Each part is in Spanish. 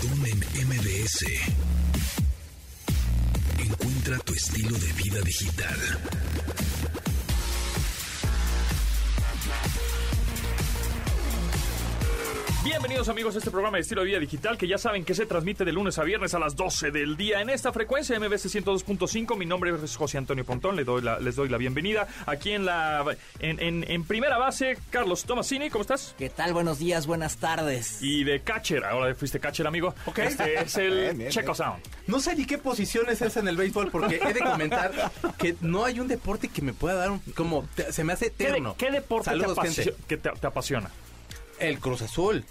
Pontón en. Encuentra tu estilo de vida digital. Bienvenidos amigos a este programa de estilo de vida digital que ya saben que se transmite de lunes a viernes a las 12 del día en esta frecuencia MBC 102.5. Mi nombre es José Antonio Pontón, les doy la, les doy la bienvenida. Aquí en la en, en- en primera base, Carlos Tomasini, ¿cómo estás? ¿Qué tal? Buenos días, buenas tardes. Y de catcher, ahora fuiste catcher, amigo. Ok. Este es el Bien, bien, Checo bien. Sound. No sé ni qué posición es esa en el béisbol porque he de comentar que no hay un deporte que me pueda dar un, como te- se me hace ¿Qué, de- eterno. qué deporte te, Saludos, apasio- gente. que te- te apasiona? El Cruz Azul.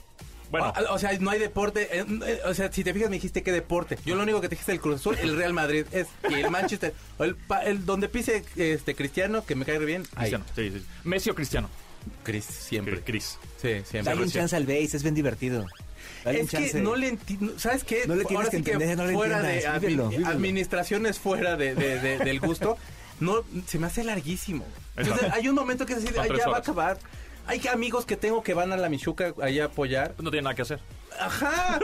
Bueno, o, o sea, no hay deporte. eh, eh, o sea, si te fijas, me dijiste qué deporte. Yo lo único que te dijiste el Cruz Azul, el Real Madrid es y el Manchester. o El, pa- el donde pise este Cristiano, que me cae bien. Ahí. Cristiano, sí, sí. Messi o Cristiano. Cris, siempre. Cris. Sí, siempre. Dale un chance al base, es bien divertido. Dale Es que no le entiendo. ¿Sabes qué? No le tienes Ahora que sí entender, no le fuera de admi- vívelo, vívelo. administraciones fuera de, de- de- del gusto, no se me hace larguísmo. Entonces, hay un momento que "Ay, tres ya va a horas. acabar. Hay amigos que tengo que van a la Michuca allá a apoyar. No tiene nada que hacer. Ajá.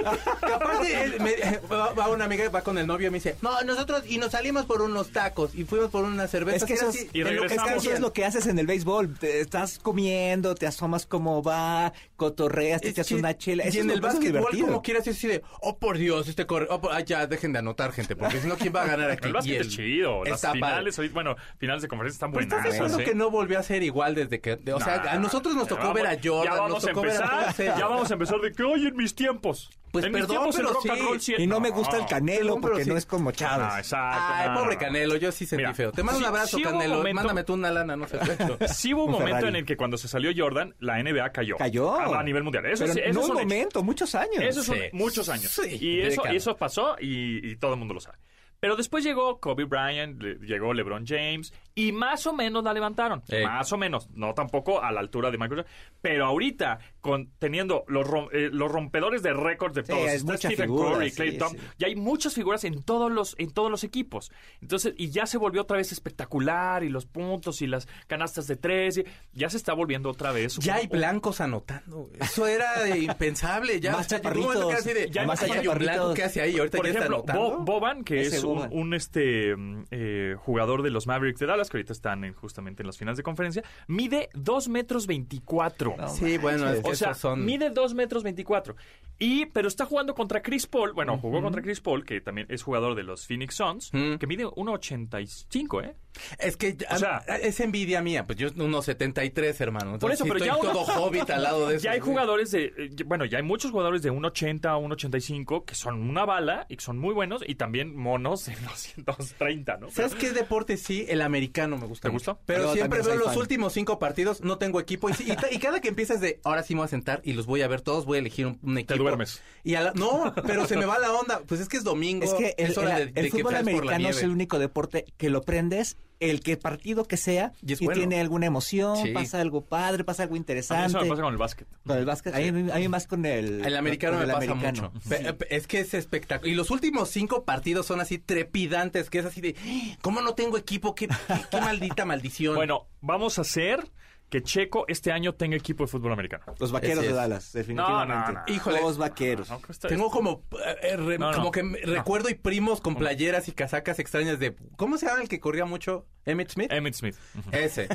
Que aparte, él me- va, va una amiga, va con el novio y me dice, no, nosotros, y nos salimos por unos tacos y fuimos por unas cervezas. Es que eso así, Y lo que es que regresamos. eso es lo que haces en el béisbol. Te estás comiendo, te asomas cómo va, cotorreas, te echas una chela. Y en es el básquetbol, divertido. como quieras, es así de, oh por Dios, este corre, oh, por- ya, dejen de anotar, gente, porque si no, ¿quién va a ganar aquí? El básquet es chido. Las finales, ahorita- bueno, finales de conferencia están Pero buenas. estás de acuerdo que no volvió a ser igual desde que, de- o sea, a nosotros nos tocó ver a Jordan, Ya nos vamos a tocó ver a empezar. todos ellos. Ya vamos a empezar de que, oye, en mis tiempos. Pues en mis perdón, tiempos el pero rock and sí. roll sí- Y no me gusta el canelo Perdón, pero porque sí. no es como Chávez. Ah, exacto. Ay, no, pobre no. Canelo, yo sí sentí Mira, feo. Te mando sí- un abrazo, sí hubo Canelo. momento- Mándame tú una lana, no sé. Sí hubo un, Un momento Ferrari. en el que cuando se salió Jordan, la NBA cayó. Cayó. A, a nivel mundial. Eso, Pero sí, eso no es un momento, muchos años. Eso son Sí. muchos años. Sí, y eso, décadas. eso pasó y, y todo el mundo lo sabe. Pero después llegó Kobe Bryant, le- llegó LeBron James y más o menos la levantaron. Eh. Más o menos. No tampoco a la altura de Michael Jordan. Pero ahorita, con, teniendo los, rom- eh, los rompedores de récords de Sí, todos, está Stephen figura, Curry, sí, Clay Thompson, sí. y hay muchas figuras en todos los en todos los equipos. Entonces, y ya se volvió otra vez espectacular y los puntos y las canastas de tres, y ya se está volviendo otra vez. Ya un- hay blancos anotando. Eso era de impensable. Ya, Más momento que de, Ya hay más más allá hay un blanco chaparritos. que hace ahí. Ahorita Por ya ejemplo, está anotando. Bo- Boban, que Ese es un, este mm, eh, jugador de los Mavericks de Dallas, que ahorita están en- justamente en las finales de conferencia, mide 2 metros 24. No, Sí, bueno, es que o sea, esos son... mide 2 metros 24. Y, pero está jugando contra Chris Paul. Bueno, jugó contra Chris Paul, que también es jugador de los Phoenix Suns, Mm. que mide 1.85, ¿eh? Es que O sea- a- es envidia mía, pues yo unos 73, hermano. Por eso, pero estoy ya todo hobbit al lado de eso. Ya hay jugadores de. eh, bueno, ya hay muchos jugadores de 1.80 o 1.85 que son una bala y que son muy buenos y también monos 230, ¿no? ¿Sabes qué deporte sí? El americano me gusta. ¿Te mucho. gusta? Pero Yo siempre veo los fan. últimos cinco partidos, no tengo equipo. Y, cada que empiezas de, ahora sí me voy a sentar y los voy a ver todos, voy a elegir un, un equipo. duermes. Y a la- no, pero se me va la onda. Pues es que es domingo. Es que el, hora el- de- de el que fútbol americano es el único deporte que lo prendes, el que partido que sea, Y y, es bueno. tiene alguna emoción, Sí. pasa algo padre, pasa algo A mí interesante. eso me pasa con el básquet. Con el básquet, a mí, a mí más con el... El americano con me el pasa americano. mucho. Es que es espectacular. Y los últimos cinco partidos son así trepidantes, que es así de, ¿cómo no tengo equipo? ¿Qué, qué- qué maldita maldición? Bueno, vamos a hacer que Checo este año tenga equipo de fútbol americano. Los vaqueros de. Dallas, definitivamente. No, no, no. Híjole. Los vaqueros. No, está- Tengo como, eh, re- No, no. como que me- No. recuerdo y primos con playeras y casacas extrañas de, ¿cómo se llama el que corría mucho? Emmett Smith. Emmitt Smith. Ese.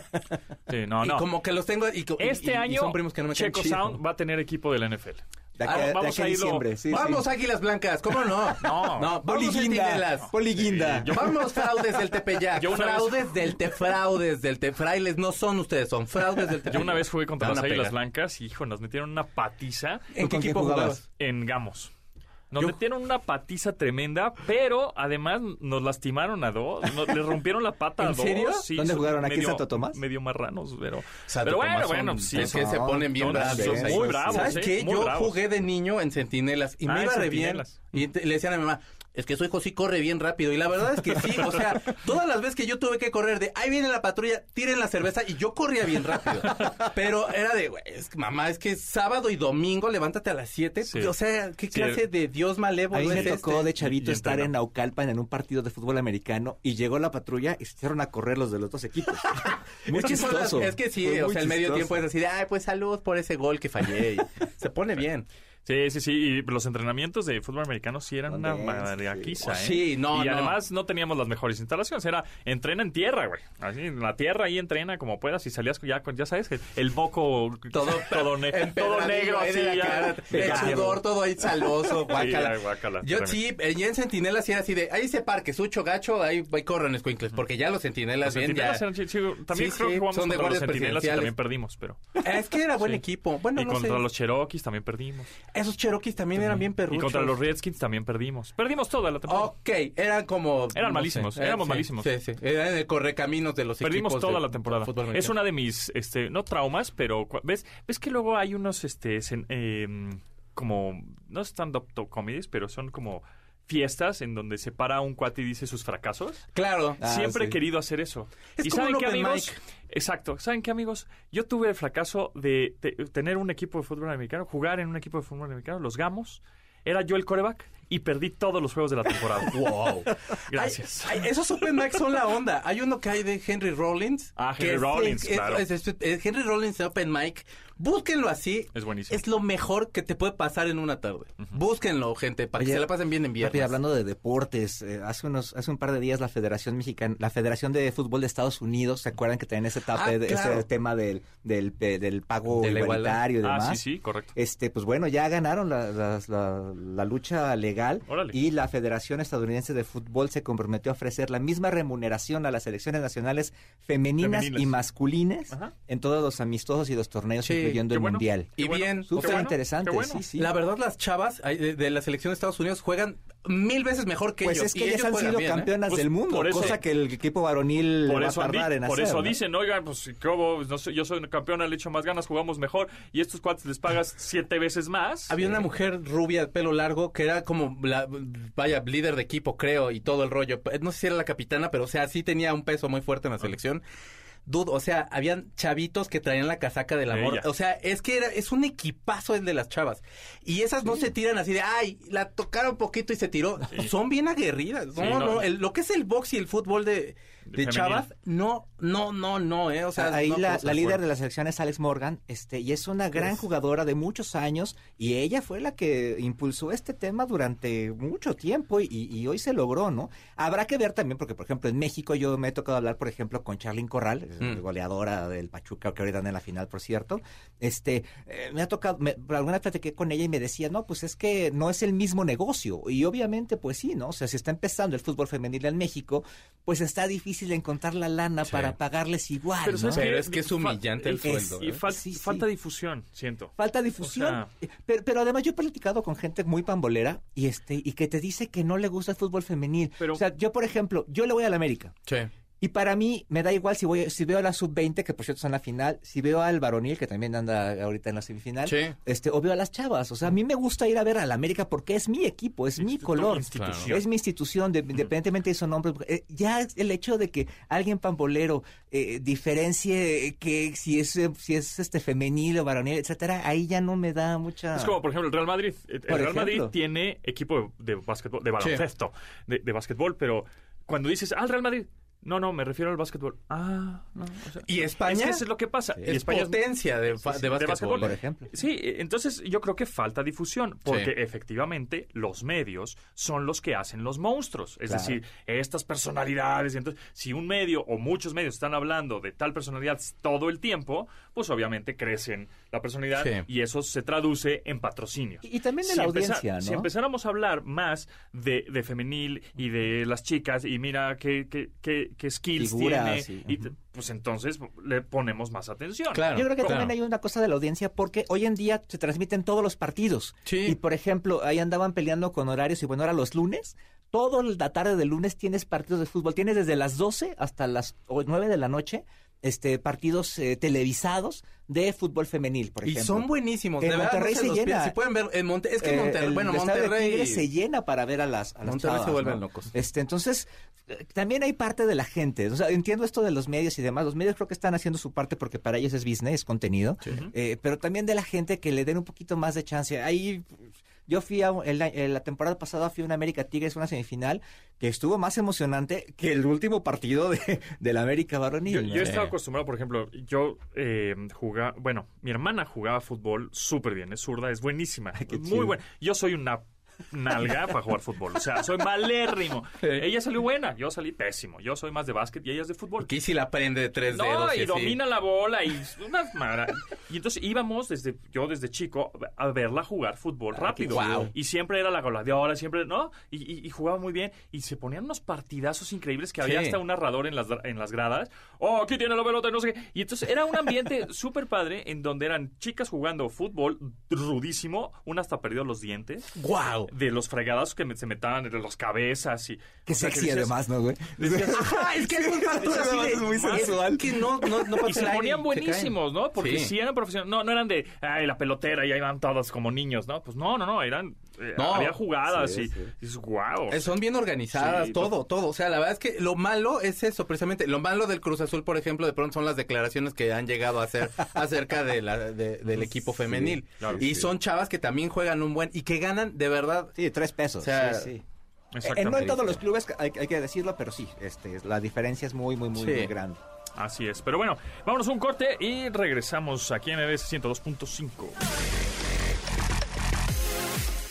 Sí, no, y no. como que los tengo y, y- Este y- y año, son primos que no me Checo. Sound va a tener equipo de la NFL. De aquí, Ah, a- de vamos aquí a diciembre, sí, vamos, sí. Águilas Blancas, ¿cómo no? No. no vamos Poliguinda. Yo- Vamos, fraudes del Tepeyac. Yo una vez- fraudes del te fraudes del te frailes no son ustedes, son fraudes del Tepeyac. Yo una vez fui contra las Águilas. Blancas y, hijo, nos metieron una patiza ¿En ¿Tú qué equipo jugabas? jugabas? en Gamos. Nos Yo- metieron una patiza tremenda, pero además nos lastimaron a dos. Nos, les rompieron la pata a ¿En dos. serio? Sí, ¿Dónde jugaron? ¿Aquí en medio- Santo Tomás? Medio marranos, pero... Santo pero bueno, Tomás bueno, sí. es que se ponen bien bravos. muy bravos, ¿Sabes ¿eh? qué? Muy Yo bravos. jugué de niño en Centinelas y Ah, me iba re bien. Y te- le decían a mi mamá, es que su hijo sí corre bien rápido. Y la verdad es que sí, o sea, todas las veces que yo tuve que correr de, ahí viene la patrulla, tiren la cerveza, y yo corría bien rápido. Pero era de, güey, es mamá, es que es sábado y domingo, levántate a las 7. Sí. O sea, ¿qué Sí. clase de Dios A malévolo mí me es tocó este? de chavito estar en Naucalpan en un partido de fútbol americano y llegó la patrulla y se hicieron a correr los de los dos equipos. Muy es que, las- es que sí, Fue o sea, el medio tiempo es así de, ay, pues salud por ese gol que fallé. y se pone bien. Sí, sí, sí. Y los entrenamientos de fútbol americano sí eran una mariaquiza, ¿eh? Sí, no, Y no. además no teníamos las mejores instalaciones. Era entrena en tierra, güey. Así, en la tierra ahí entrena como puedas y salías ya con, ya sabes, el, el moco Todo, todo, ne- todo negro así. la ya. cara, el sudor todo ahí saloso, guácala. Sí, guácala, Yo sí, ya en Centinela sí era así de, ahí ese parque, sucho gacho, ahí, ahí corren escuincles, porque ya los Centinelas Los bien ya... eran sí, también Sí, creo sí, que jugamos son de contra los guardias centinelas y también perdimos, pero... Es que era buen Sí. equipo. Bueno, y no contra sé. los Cherokees también perdimos. Esos Cherokees también eran bien perruchos. Y contra los Redskins también perdimos. Perdimos toda la temporada. Ok, eran como... Eran no malísimos, sé, éramos sí, malísimos. Sí, sí, eran el correcaminos de los Perdimos equipos toda de- la temporada. Es una de mis, este, no traumas, pero ves, ves que luego hay unos, este, sen- em, como no stand-up comedies, pero son como fiestas en donde se para un cuate y dice sus fracasos. Claro. Ah, Siempre he querido hacer eso. Es ¿Y como saben qué, amigos? Exacto. ¿Saben qué, amigos? Yo tuve el fracaso de, te- tener un equipo de fútbol americano, jugar en un equipo de fútbol americano, los Gamos. Era yo el coreback y perdí todos los juegos de la temporada. Wow. Gracias. Esos open mics son la onda. Hay uno que hay de Henry Rollins. Ah, Henry es- Rollins, es- claro. es- es- es Henry Rollins de open mic. Búsquenlo así. Es buenísimo. Es lo mejor que te puede pasar en una tarde. Búsquenlo, gente, para que se la pasen bien en viernes. Rápido, hablando de deportes, eh, hace unos hace un par de días la Federación Mexicana, la Federación de Fútbol de Estados Unidos, ¿se acuerdan que tenían ese, Ah, de- claro. ese tema del, del, eh, del pago De igualitario y Ah, demás? sí, sí, correcto. Este, pues bueno, ya ganaron la, la- la- la lucha legal Órale. y la Federación Estadounidense de Fútbol se comprometió a ofrecer la misma remuneración a las selecciones nacionales femeninas, y masculinas Ajá. en todos los amistosos y los torneos, Sí, incluyendo qué el bueno. Mundial. Y bien, Súper bueno, interesante, bueno. sí, sí. La verdad, las chavas de la selección de Estados Unidos juegan mil veces mejor que Pues ellos. es y que ellas han sido bien, ¿eh? campeonas Pues del mundo, por eso- cosa que el equipo varonil Por va eso, a tardar en por hacer. eso ¿no? dicen, oigan, pues ¿qué hubo? No sé, yo soy campeona, le echo más ganas, jugamos mejor y estos cuates les pagas siete veces más. Había una mujer rubia de pelo largo que era como la, vaya, líder de equipo, creo, y todo el rollo. No sé si era la capitana, pero o sea, sí tenía un peso muy fuerte en la selección. Dude, o sea, habían chavitos que traían la casaca del amor. Ella. O sea, es que era, es un equipazo el de las chavas. Y esas no se tiran así de, ay, la tocaron poquito y se tiró. Son bien aguerridas. No, Sí, no, no. el- lo que es el box y el fútbol de, de chavas, no, no, no, no, eh. O sea, Ahí no, la, la líder de la selección es Alex Morgan, este, y es una gran Es- jugadora de muchos años, y ella fue la que impulsó este tema durante mucho tiempo, y, y hoy se logró, ¿no? Habrá que ver también, porque por ejemplo en México yo me he tocado hablar, por ejemplo, con Charlyn Corral, Mm. goleadora del Pachuca, que ahorita anda en la final, por cierto. Este, eh, me ha tocado, me, alguna vez platiqué con ella y me decía, no, pues es que no es el mismo negocio, y obviamente, pues sí, ¿no? O sea, si está empezando el fútbol femenil en México, pues está difícil encontrar la lana Sí. para pagarles igual, Pero, ¿no? ¿sabes Pero es que es Fa- humillante el es- sueldo, Y ¿eh? fal- Sí, sí. falta difusión, siento. Falta difusión. O sea- Eh, pero, pero además yo he platicado con gente muy pambolera y este y que te dice que no le gusta el fútbol femenil. Pero- o sea, yo por ejemplo, yo le voy a la América. Sí. Y para mí me da igual si voy si veo a la sub-20 que por cierto está en la final, si veo al varonil que también anda ahorita en la semifinal, Sí. este o veo a las chavas, o sea, a mí me gusta ir a ver a la América porque es mi equipo, es mi color. institución. Es mi institución, de- independientemente de su nombre. Eh, ya el hecho de que alguien pambolero eh, diferencie eh, que si es eh, si es este femenil o varonil, etcétera, ahí ya no me da mucha. Es como, por ejemplo, el Real Madrid. El Ah. Por Real ejemplo. Madrid tiene equipo de, de básquetbol, de baloncesto, de, de básquetbol, pero cuando dices, ah, el Real Madrid, no, no, me refiero al básquetbol. Ah, no. o sea, ¿Y Es España? que eso es lo que pasa. Y Es España potencia de, sí, de de básquetbol. por ejemplo. Sí, eh, entonces yo creo que falta difusión, porque Sí. efectivamente los medios son los que hacen los monstruos. Es Claro. decir, estas personalidades. y Entonces, si un medio o muchos medios están hablando de tal personalidad todo el tiempo, pues obviamente crecen la personalidad Sí. y eso se traduce en patrocinios. Y, y también de la empeza- audiencia, ¿no? si empezáramos a hablar más de, de femenil y de las chicas y mira qué, qué, qué, qué skills Figuras, tiene, y- y te- pues entonces le ponemos más atención. Claro. Yo creo que claro. también hay una cosa de la audiencia porque hoy en día se transmiten todos los partidos. Sí. Y por ejemplo, ahí andaban peleando con horarios y bueno, ahora los lunes, toda la tarde del lunes tienes partidos de fútbol. Tienes desde las 12 hasta las o- 9 de la noche este partidos eh, televisados de fútbol femenil, por Y ejemplo. son buenísimos. En de verdad, Monterrey no se llena. Si pueden ver en Monte es que Eh, Monterrey, el bueno, de Monterrey se llena para ver a las, a las Monterrey se vuelven ¿no? locos. Este, entonces, eh, también hay parte de la gente. O sea, entiendo esto de los medios y demás. Los medios creo que están haciendo su parte porque para ellos es business, es contenido. Eh, pero también de la gente que le den un poquito más de chance. Ahí Yo fui a, el- la temporada pasada fui a una América Tigres, una semifinal, que estuvo más emocionante que el último partido de, de la América Yo, varonil. yo estaba acostumbrado, por ejemplo, yo eh, jugaba, bueno, mi hermana jugaba fútbol súper bien, es zurda, es buenísima, muy buena. Yo soy una nalga para jugar fútbol, o sea, soy malérrimo. Ella salió buena, yo salí pésimo, yo soy más de básquet y ella es de fútbol. Aquí sí la prende de tres No, dedos. y así. domina la bola y unas Y entonces íbamos desde, yo desde chico, a verla jugar fútbol rápido. guau. Y siempre era la goleadora, siempre, ¿no? Y, y- y jugaba muy bien. Y se ponían unos partidazos increíbles que había Sí. hasta un narrador en las, en las gradas. Oh, aquí tiene la pelota, y no sé qué. Y entonces era un ambiente súper padre en donde eran chicas jugando fútbol rudísimo. Una hasta perdió los dientes. ¡Guau! De los fregados que me- se metaban entre las cabezas y... Qué o sea, que sexy decías- además, ¿no, güey? Ajá, es que. Es muy sensual. que no, no, no Y se ponían buenísimos. ¿no? Porque Sí. si eran profesionales, no, no eran de, ay, la pelotera, y ahí van todos como niños, ¿no? Pues no, no, no, eran, eh, No. había jugadas Sí, y, sí. y wow. Eh, Son bien organizadas, Sí, todo, todo. O sea, la verdad es que lo malo es eso, precisamente. Lo malo del Cruz Azul, por ejemplo, de pronto son las declaraciones que han llegado a hacer acerca de la, de- del equipo femenil. claro, y sí. son chavas que también juegan un buen y que ganan de verdad. Sí, tres pesos. O sea, sí, sí. Eh, Exactamente. no en todos los clubes, hay, hay que decirlo, pero sí, este, la diferencia es muy, muy, muy, Sí. muy grande. Así es. Pero bueno, vámonos a un corte y regresamos aquí en MBS 102.5.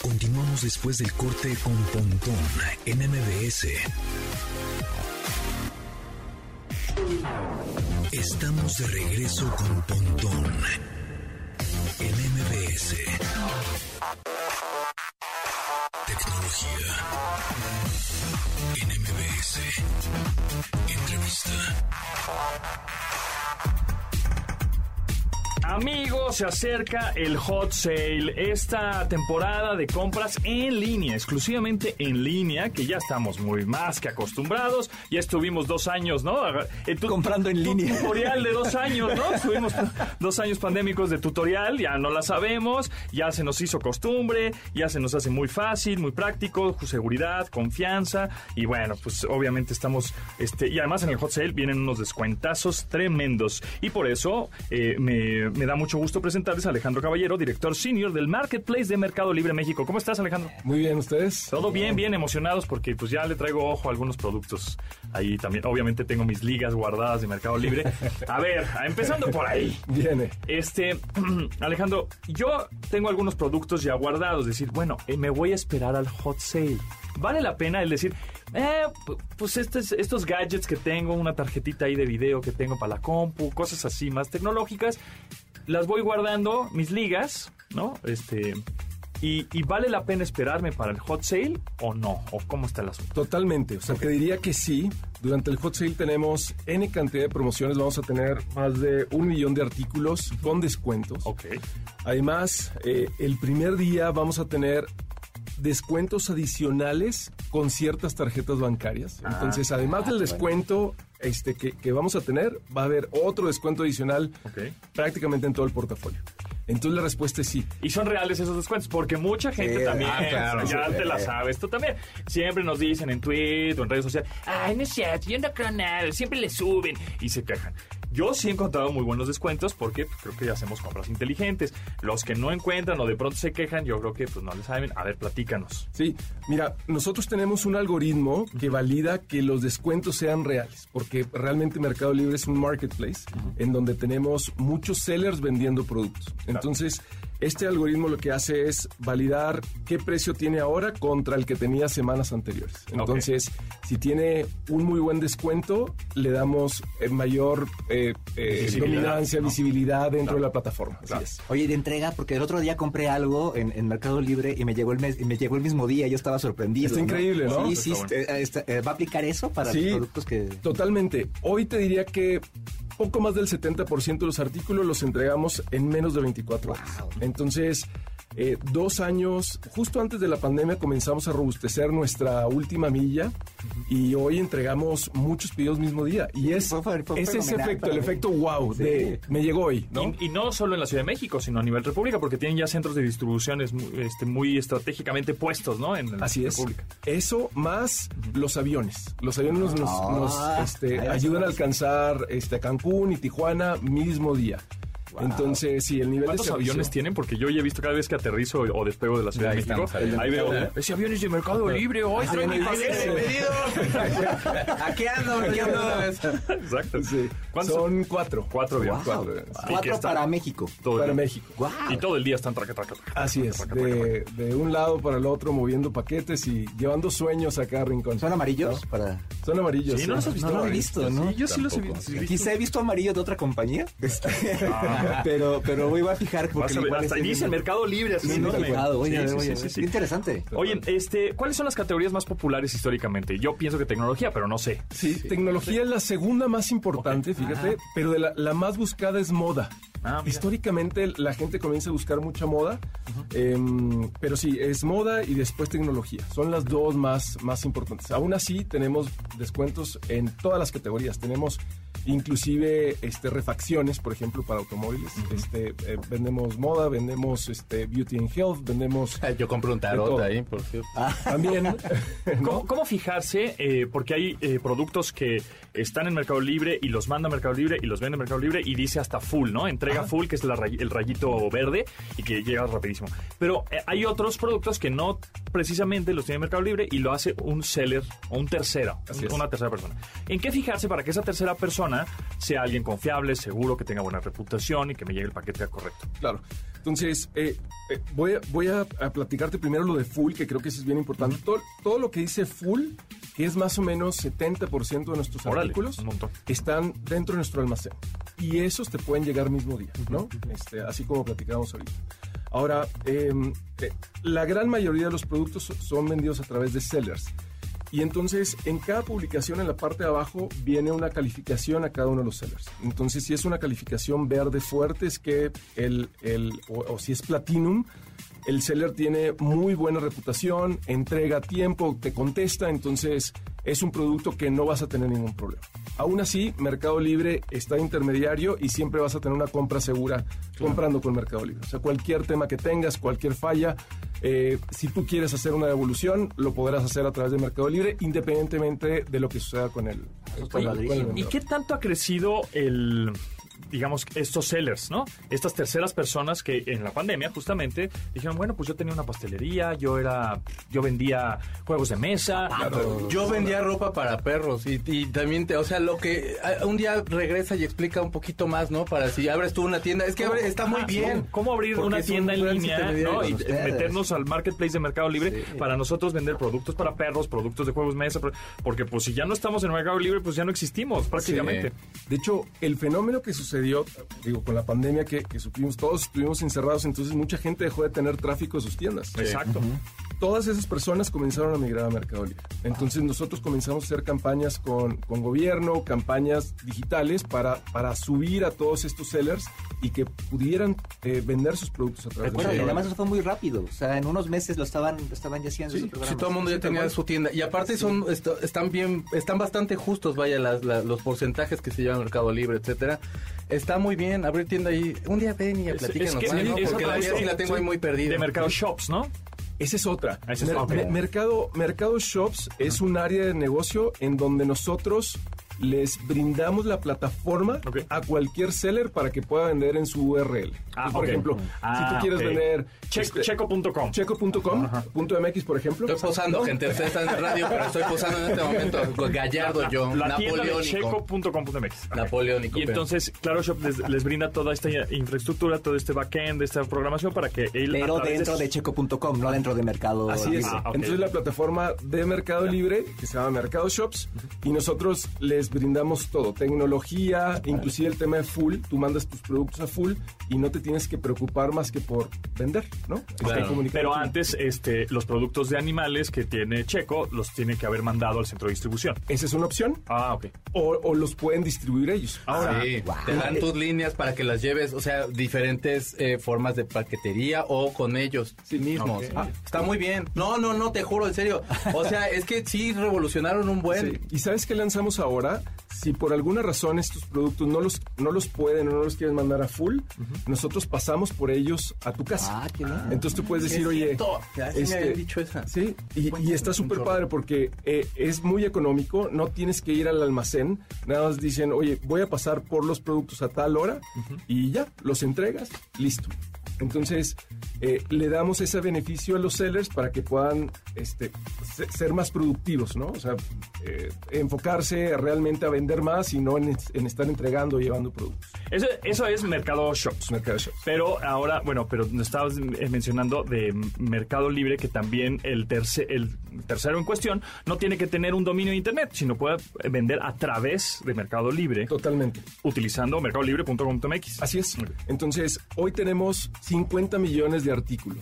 Continuamos después del corte con Pontón en MBS. Estamos de regreso con Pontón en MBS. Tecnología en MBS. Entrevista. Amigos, se acerca el Hot Sale, esta temporada de compras en línea, exclusivamente en línea, que ya estamos muy más que acostumbrados. Ya estuvimos dos años, ¿no? En tu- Comprando en tu línea. Tutorial de dos años, ¿no? Estuvimos dos años pandémicos de tutorial, ya no la sabemos, ya se nos hizo costumbre, ya se nos hace muy fácil, muy práctico, seguridad, confianza, y bueno, pues obviamente estamos, este, y además en el Hot Sale vienen unos descuentazos tremendos, y por eso eh, me, me da mucho gusto presentarles a Alejandro Caballero, director senior del Marketplace de Mercado Libre México. ¿Cómo estás, Alejandro? Muy bien, ¿ustedes? Todo bien, bien emocionados porque pues ya le traigo ojo a algunos productos ahí también. Obviamente tengo mis ligas guardadas de Mercado Libre. A ver, empezando por ahí. Viene. Este, Alejandro, yo tengo algunos productos ya guardados, decir, bueno, eh, me voy a esperar al hot sale. Vale la pena el decir, eh, pu- pues estos, estos gadgets que tengo, una tarjetita ahí de video que tengo para la compu, cosas así más tecnológicas, las voy guardando, mis ligas, ¿no? Este, y, y vale la pena esperarme para el hot sale o no, o cómo está el asunto. Totalmente. O sea, te diría que sí. Durante el hot sale tenemos N cantidad de promociones. Vamos a tener más de un millón de artículos con descuentos. Ok. Además, eh, el primer día vamos a tener descuentos adicionales con ciertas tarjetas bancarias. Entonces, además del descuento este, que, que vamos a tener, va a haber otro descuento adicional Ok. prácticamente en todo el portafolio. Entonces, la respuesta es sí. Y son reales esos descuentos, porque mucha gente Sí, también, ah, claro, ya sí. te la sabes, tú también. Siempre nos dicen en Twitter o en redes sociales, ay, no es cierto, yo no creo nada, siempre le suben y se quejan. Yo sí he encontrado muy buenos descuentos porque pues, creo que hacemos compras inteligentes. Los que no encuentran o de pronto se quejan, yo creo que pues no le saben. A ver, platícanos. Sí, mira, nosotros tenemos un algoritmo que valida que los descuentos sean reales, porque realmente Mercado Libre es un marketplace en donde tenemos muchos sellers vendiendo productos. Entonces, este algoritmo lo que hace es validar qué precio tiene ahora contra el que tenía semanas anteriores. Entonces, si tiene un muy buen descuento, le damos eh, mayor eh, eh, Visibilidad, dominancia, ¿no? visibilidad dentro de la plataforma. Así es. Oye, de entrega, porque el otro día compré algo en, en Mercado Libre y me llegó el mes, y me llegó el mismo día, yo estaba sorprendido. Está increíble, ¿no? Sí, sí, Está bueno. está- ¿va a aplicar eso para Sí. los productos que... Totalmente. Hoy te diría que poco más del 70% de los artículos los entregamos en menos de 24 horas. Entonces, eh, dos años, justo antes de la pandemia comenzamos a robustecer nuestra última milla y hoy entregamos muchos pedidos mismo día. Y es, Fue- fue- fue es ese efecto, el mí. efecto wow Sí. de me llegó hoy, ¿no? Y, y no solo en la Ciudad de México, sino a nivel república, porque tienen ya centros de distribuciones muy, este, muy estratégicamente puestos, ¿no? En la Así es. república. Eso más los aviones. Los aviones nos, Ah, nos, este, ayudan a alcanzar este, Cancún y Tijuana mismo día. Entonces, sí, el nivel de ¿Cuántos servicio- aviones tienen? Porque yo ya he visto cada vez que aterrizo o despego de la Ciudad de México, ahí veo, ese avión es de Mercado Libre, hoy trae mi paquete". Aquí ando, aquí ando. Exacto. Sí, ¿Cuántos? son cuatro. Cuatro aviones. Cuatro, sí. Y que Cuatro para México. todo Para. México. Y todo el día están traca, traca, traca. Así es, de, de un lado para el otro moviendo paquetes y llevando sueños a cada rincón. ¿Son amarillos? Para... Son amarillos. Sí, no los has visto. No lo he visto, ¿no? Sí, yo sí los he visto. Quizá he visto amarillo de otra compañía, este, pero, pero voy a fijar porque Vas a ver, igual hasta estoy dice viendo- Mercado Libre, así Sí, enorme. mercado, oye, Sí, sí, oye, sí, sí, sí. qué interesante. Oye, este, ¿cuáles son las categorías más populares históricamente? Yo pienso que tecnología, pero no sé. Sí, tecnología es la segunda más importante, fíjate, pero de la, la más buscada es moda. Ah. Históricamente la gente comienza a buscar mucha moda, em, pero sí, es moda y después tecnología. Son las dos más, más importantes. Aún así, tenemos descuentos en todas las categorías. Tenemos inclusive este, refacciones, por ejemplo, para automóviles. este, eh, vendemos moda, vendemos este, beauty and health, vendemos Yo compré un tarot ahí, por cierto. también... ¿no? ¿Cómo, cómo fijarse? Eh, porque hay eh, productos que están en Mercado Libre y los manda a Mercado Libre y los vende a Mercado Libre y dice hasta full, ¿no? Entrega full, que es la el rayito verde y que llega rapidísimo. Pero eh, hay otros productos que no precisamente los tiene Mercado Libre y lo hace un seller o un tercero, un- una tercera persona. ¿En qué fijarse para que esa tercera persona sea alguien confiable, seguro, que tenga buena reputación y que me llegue el paquete correcto? Claro. Entonces, eh, eh, voy, a, voy a, a platicarte primero lo de full, que creo que eso es bien importante. Todo, todo lo que dice full, que es más o menos 70% de nuestros Órale, artículos, un están dentro de nuestro almacén. Y esos te pueden llegar mismo día, ¿no? Este, así como platicábamos ahorita. Ahora, eh, eh, la gran mayoría de los productos so- son vendidos a través de sellers. Y entonces en cada publicación en la parte de abajo viene una calificación a cada uno de los sellers. Entonces si es una calificación verde fuerte es que el, el o, o si es platinum, el seller tiene muy buena reputación, entrega a tiempo, te contesta, entonces es un producto que no vas a tener ningún problema. Aún así, Mercado Libre está intermediario y siempre vas a tener una compra segura comprando con Mercado Libre. O sea, cualquier tema que tengas, cualquier falla, eh, si tú quieres hacer una devolución, lo podrás hacer a través de Mercado Libre, independientemente de lo que suceda con el- el ¿Y qué tanto ha crecido el digamos, estos sellers, ¿no? Estas terceras personas que en la pandemia justamente dijeron, bueno, pues yo tenía una pastelería, yo era, yo vendía juegos de mesa. Yo vendía ropa para perros y, y también, te, o sea, lo que un día regresa y explica un poquito más, ¿no? Para si abres tú una tienda, es que abre- está muy Ajá, bien. ¿Cómo, abrir una un tienda en línea y ustedes. meternos al marketplace de Mercado Libre para nosotros vender productos para perros, productos de juegos de mesa? Porque pues si ya no estamos en Mercado Libre, pues ya no existimos prácticamente. De hecho, el fenómeno que sucedió, digo, con la pandemia que, que sufrimos, todos estuvimos encerrados, entonces mucha gente dejó de tener tráfico de sus tiendas. Exacto. Todas esas personas comenzaron a migrar a Mercado Libre. Entonces nosotros comenzamos a hacer campañas con, con gobierno, campañas digitales para, para subir a todos estos sellers y que pudieran eh, vender sus productos a través de Recuerda, y Mercado además eso fue muy rápido. O sea, en unos meses lo estaban, lo estaban ya haciendo. Sí, sí, todo el mundo ya tenía su tienda. Y aparte son est- están bien, están bastante justos, vaya, las, la- los porcentajes que se llevan Mercado Libre, etcétera. Está muy bien abrir tienda ahí. Un día ven y platícanos es que ¿no? es Porque la vez, sí la tengo ahí muy perdida. De Mercado Shops, ¿no? Esa es otra. Esa es Mer- otra. mer- mercado, mercado Shops es un área de negocio en donde nosotros les brindamos la plataforma a cualquier seller para que pueda vender en su URL. Ah, por ejemplo, Ah, si tú quieres vender Che- este, Checo.com. checo.com, punto .mx, por ejemplo. Estoy posando, gente. Ustedes están en radio, pero estoy posando en este momento. Gallardo yo, La napoleónico. checo.com.mx. Napoleónico. Y entonces, Claro Shop les, les brinda toda esta infraestructura, todo este backend, esta programación para que él. a Pero dentro de checo.com, no dentro de Mercado Así es. Ah. Entonces la plataforma de Mercado Libre, que se llama Mercado Shops, y nosotros les brindamos todo, tecnología, inclusive el tema de full, tú mandas tus productos a full y no te tienes que preocupar más que por vender, ¿no? Claro. Pero antes, este, los productos de animales que tiene Checo los tiene que haber mandado al centro de distribución. Esa es una opción. Ah, ok. O, o los pueden distribuir ellos. Ahora, Sí, wow. te dan tus líneas para que las lleves, o sea, diferentes eh, formas de paquetería o con ellos mismos. ok. Ah, está muy bien. No, no, no, te juro, en serio. O sea, es que sí revolucionaron un buen. Sí. ¿Y sabes qué lanzamos ahora? Si por alguna razón estos productos no los, no los pueden o no los quieren mandar a full, nosotros pasamos por ellos a tu casa. Ah, qué bien. Entonces tú puedes Sí, decir, es oye, cierto. Ya, sí me este, habían dicho esa. Sí, y, está súper padre porque eh, es muy económico, no tienes que ir al almacén, nada más dicen, oye, voy a pasar por los productos a tal hora y ya, los entregas, listo. Entonces, eh, le damos ese beneficio a los sellers para que puedan este, se- ser más productivos, ¿no? O sea, eh, enfocarse realmente a vender más y no en, en estar entregando o llevando productos. Eso, eso es Mercado Shops. Mercado Shops. Pero ahora, bueno, pero nos estabas eh, mencionando de Mercado Libre que también el, terce- el tercero en cuestión no tiene que tener un dominio de Internet, sino puede vender a través de Mercado Libre Totalmente. utilizando mercadolibre.com.mx. Así es. Entonces, hoy tenemos 50 millones de artículos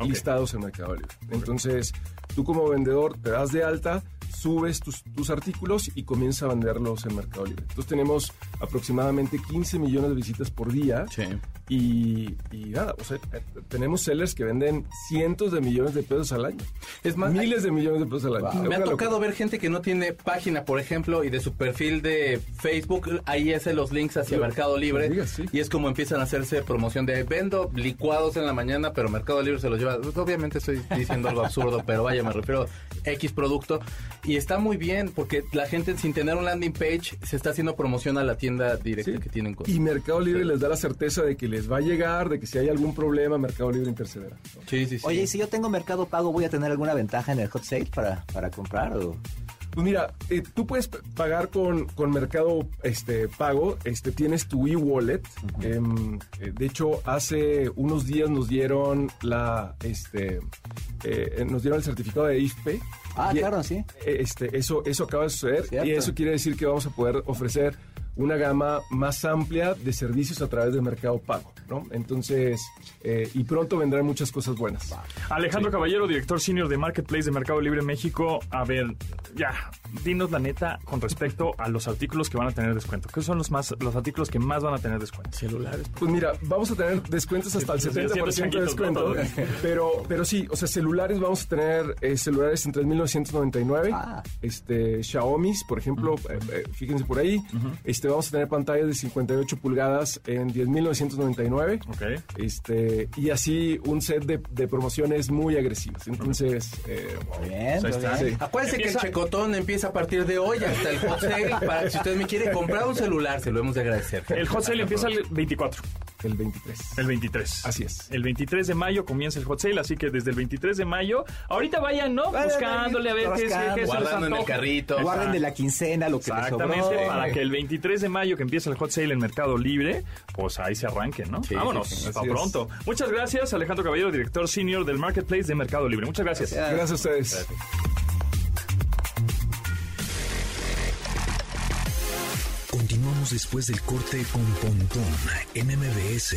listados en Mercado Libre. Entonces, tú como vendedor te das de alta, subes tus, tus artículos y comienzas a venderlos en Mercado Libre. Entonces, tenemos aproximadamente 15 millones de visitas por día. Sí. Y, y nada, o sea, eh, tenemos sellers que venden cientos de millones de pesos al año. Es más, miles de millones de pesos al año. Me ha tocado locura. ver gente que no tiene página, por ejemplo, y de su perfil de Facebook, ahí hace los links hacia Mercado Libre. lo digas, sí. Y es como empiezan a hacerse promoción de vendo licuados en la mañana, pero Mercado Libre se los lleva. Obviamente estoy diciendo algo absurdo, pero vaya, me refiero a X producto. Y está muy bien, porque la gente sin tener un landing page se está haciendo promoción a la tienda directa Sí. que tienen con. Y Mercado Libre les da la certeza de que les va a llegar, de que si hay algún problema, Mercado Libre intercederá. Sí, sí, sí. Oye, ¿y si yo tengo Mercado Pago, voy a tener alguna ventaja en el hot sale para, para comprar? O... Pues mira, eh, tú puedes pagar con, con Mercado este, Pago, este, tienes tu e-wallet. Em, eh, de hecho, hace unos días nos dieron la, este, eh, nos dieron el certificado de IFPE. Ah, claro, sí. Este, eso, eso acaba de suceder y eso quiere decir que vamos a poder ofrecer una gama más amplia de servicios a través del mercado pago, ¿no? Entonces, eh, y pronto vendrán muchas cosas buenas. Alejandro. Caballero, director senior de Marketplace de Mercado Libre México. A ver, ya, dinos la neta con respecto a los artículos que van a tener descuento. ¿Qué son los más los artículos que más van a tener descuento? Celulares. Pues mira, vamos a tener descuentos hasta el 70% de descuento. Pero, pero sí, o sea, celulares vamos a tener eh, celulares entre 1900 1999. Ah. Este, Xiaomi, por ejemplo, uh eh, -huh. eh, fíjense por ahí. Uh -huh. Este, vamos a tener pantallas de 58 pulgadas en 10.999. Ok. Este, y así un set de, de promociones muy agresivas. Entonces, eh, bien, pues, pues está. Sí. Acuérdense ¿Empieza? que el checotón empieza a partir de hoy hasta el hot sale. para si usted me quiere comprar un celular, se lo hemos de agradecer. El hot sale empieza el 24. El 23. El 23. Así es. El 23 de mayo comienza el hot sale, así que desde el 23 de mayo, ahorita vayan, ¿no? Buscando Buscándole a ver qué, rascando. qué se les Guardando en el carrito. Guarden de la quincena lo que les sobró. Exactamente, para que el 23 de mayo que empiece el hot sale en Mercado Libre, pues ahí se arranque, ¿no? Sí, Vámonos, sí, pronto. Muchas gracias, Alejandro Caballero, director senior del Marketplace de Mercado Libre. Muchas gracias. Gracias a ustedes. Continuamos después del corte con Pontón en MBS.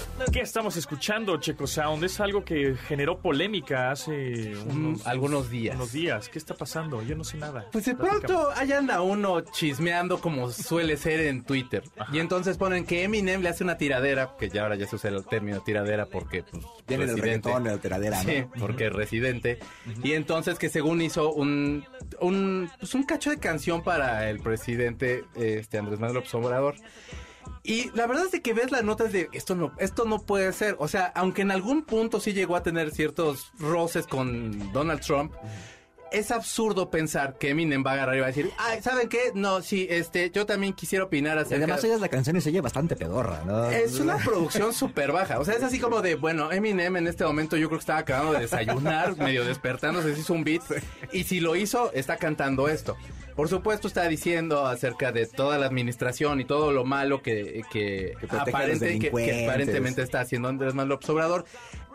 ¿Qué estamos escuchando, Checo Sound? Es algo que generó polémica hace unos, algunos días. unos días. ¿Qué está pasando? Yo no sé nada. Pues de pronto ahí anda uno chismeando como suele ser en Twitter. Y entonces ponen que Eminem le hace una tiradera, que ya ahora ya se usa el término tiradera porque pues, Viene del residente. reggaetón, de la tiradera, ¿no? Sí, porque es residente. Y entonces que según hizo un, un, pues un cacho de canción para el presidente este Andrés Manuel López Obrador. Y la verdad es de que ves las notas de esto no, esto no puede ser. O sea, aunque en algún punto sí llegó a tener ciertos roces con Donald Trump, es absurdo pensar que Eminem va a agarrar y va a decir, ay, ¿saben qué? No, sí, este, yo también quisiera opinar Y acerca además oyes la canción y se oye bastante pedorra, ¿no? es una producción súper baja. O sea, es así como de, bueno, Eminem en este momento yo creo que estaba acabando de desayunar, medio despertándose, se hizo un beat. Y si lo hizo, está cantando esto. Por supuesto, está diciendo acerca de toda la administración y todo lo malo que, que, aparente- que- aparentemente está haciendo Andrés Manuel Obrador.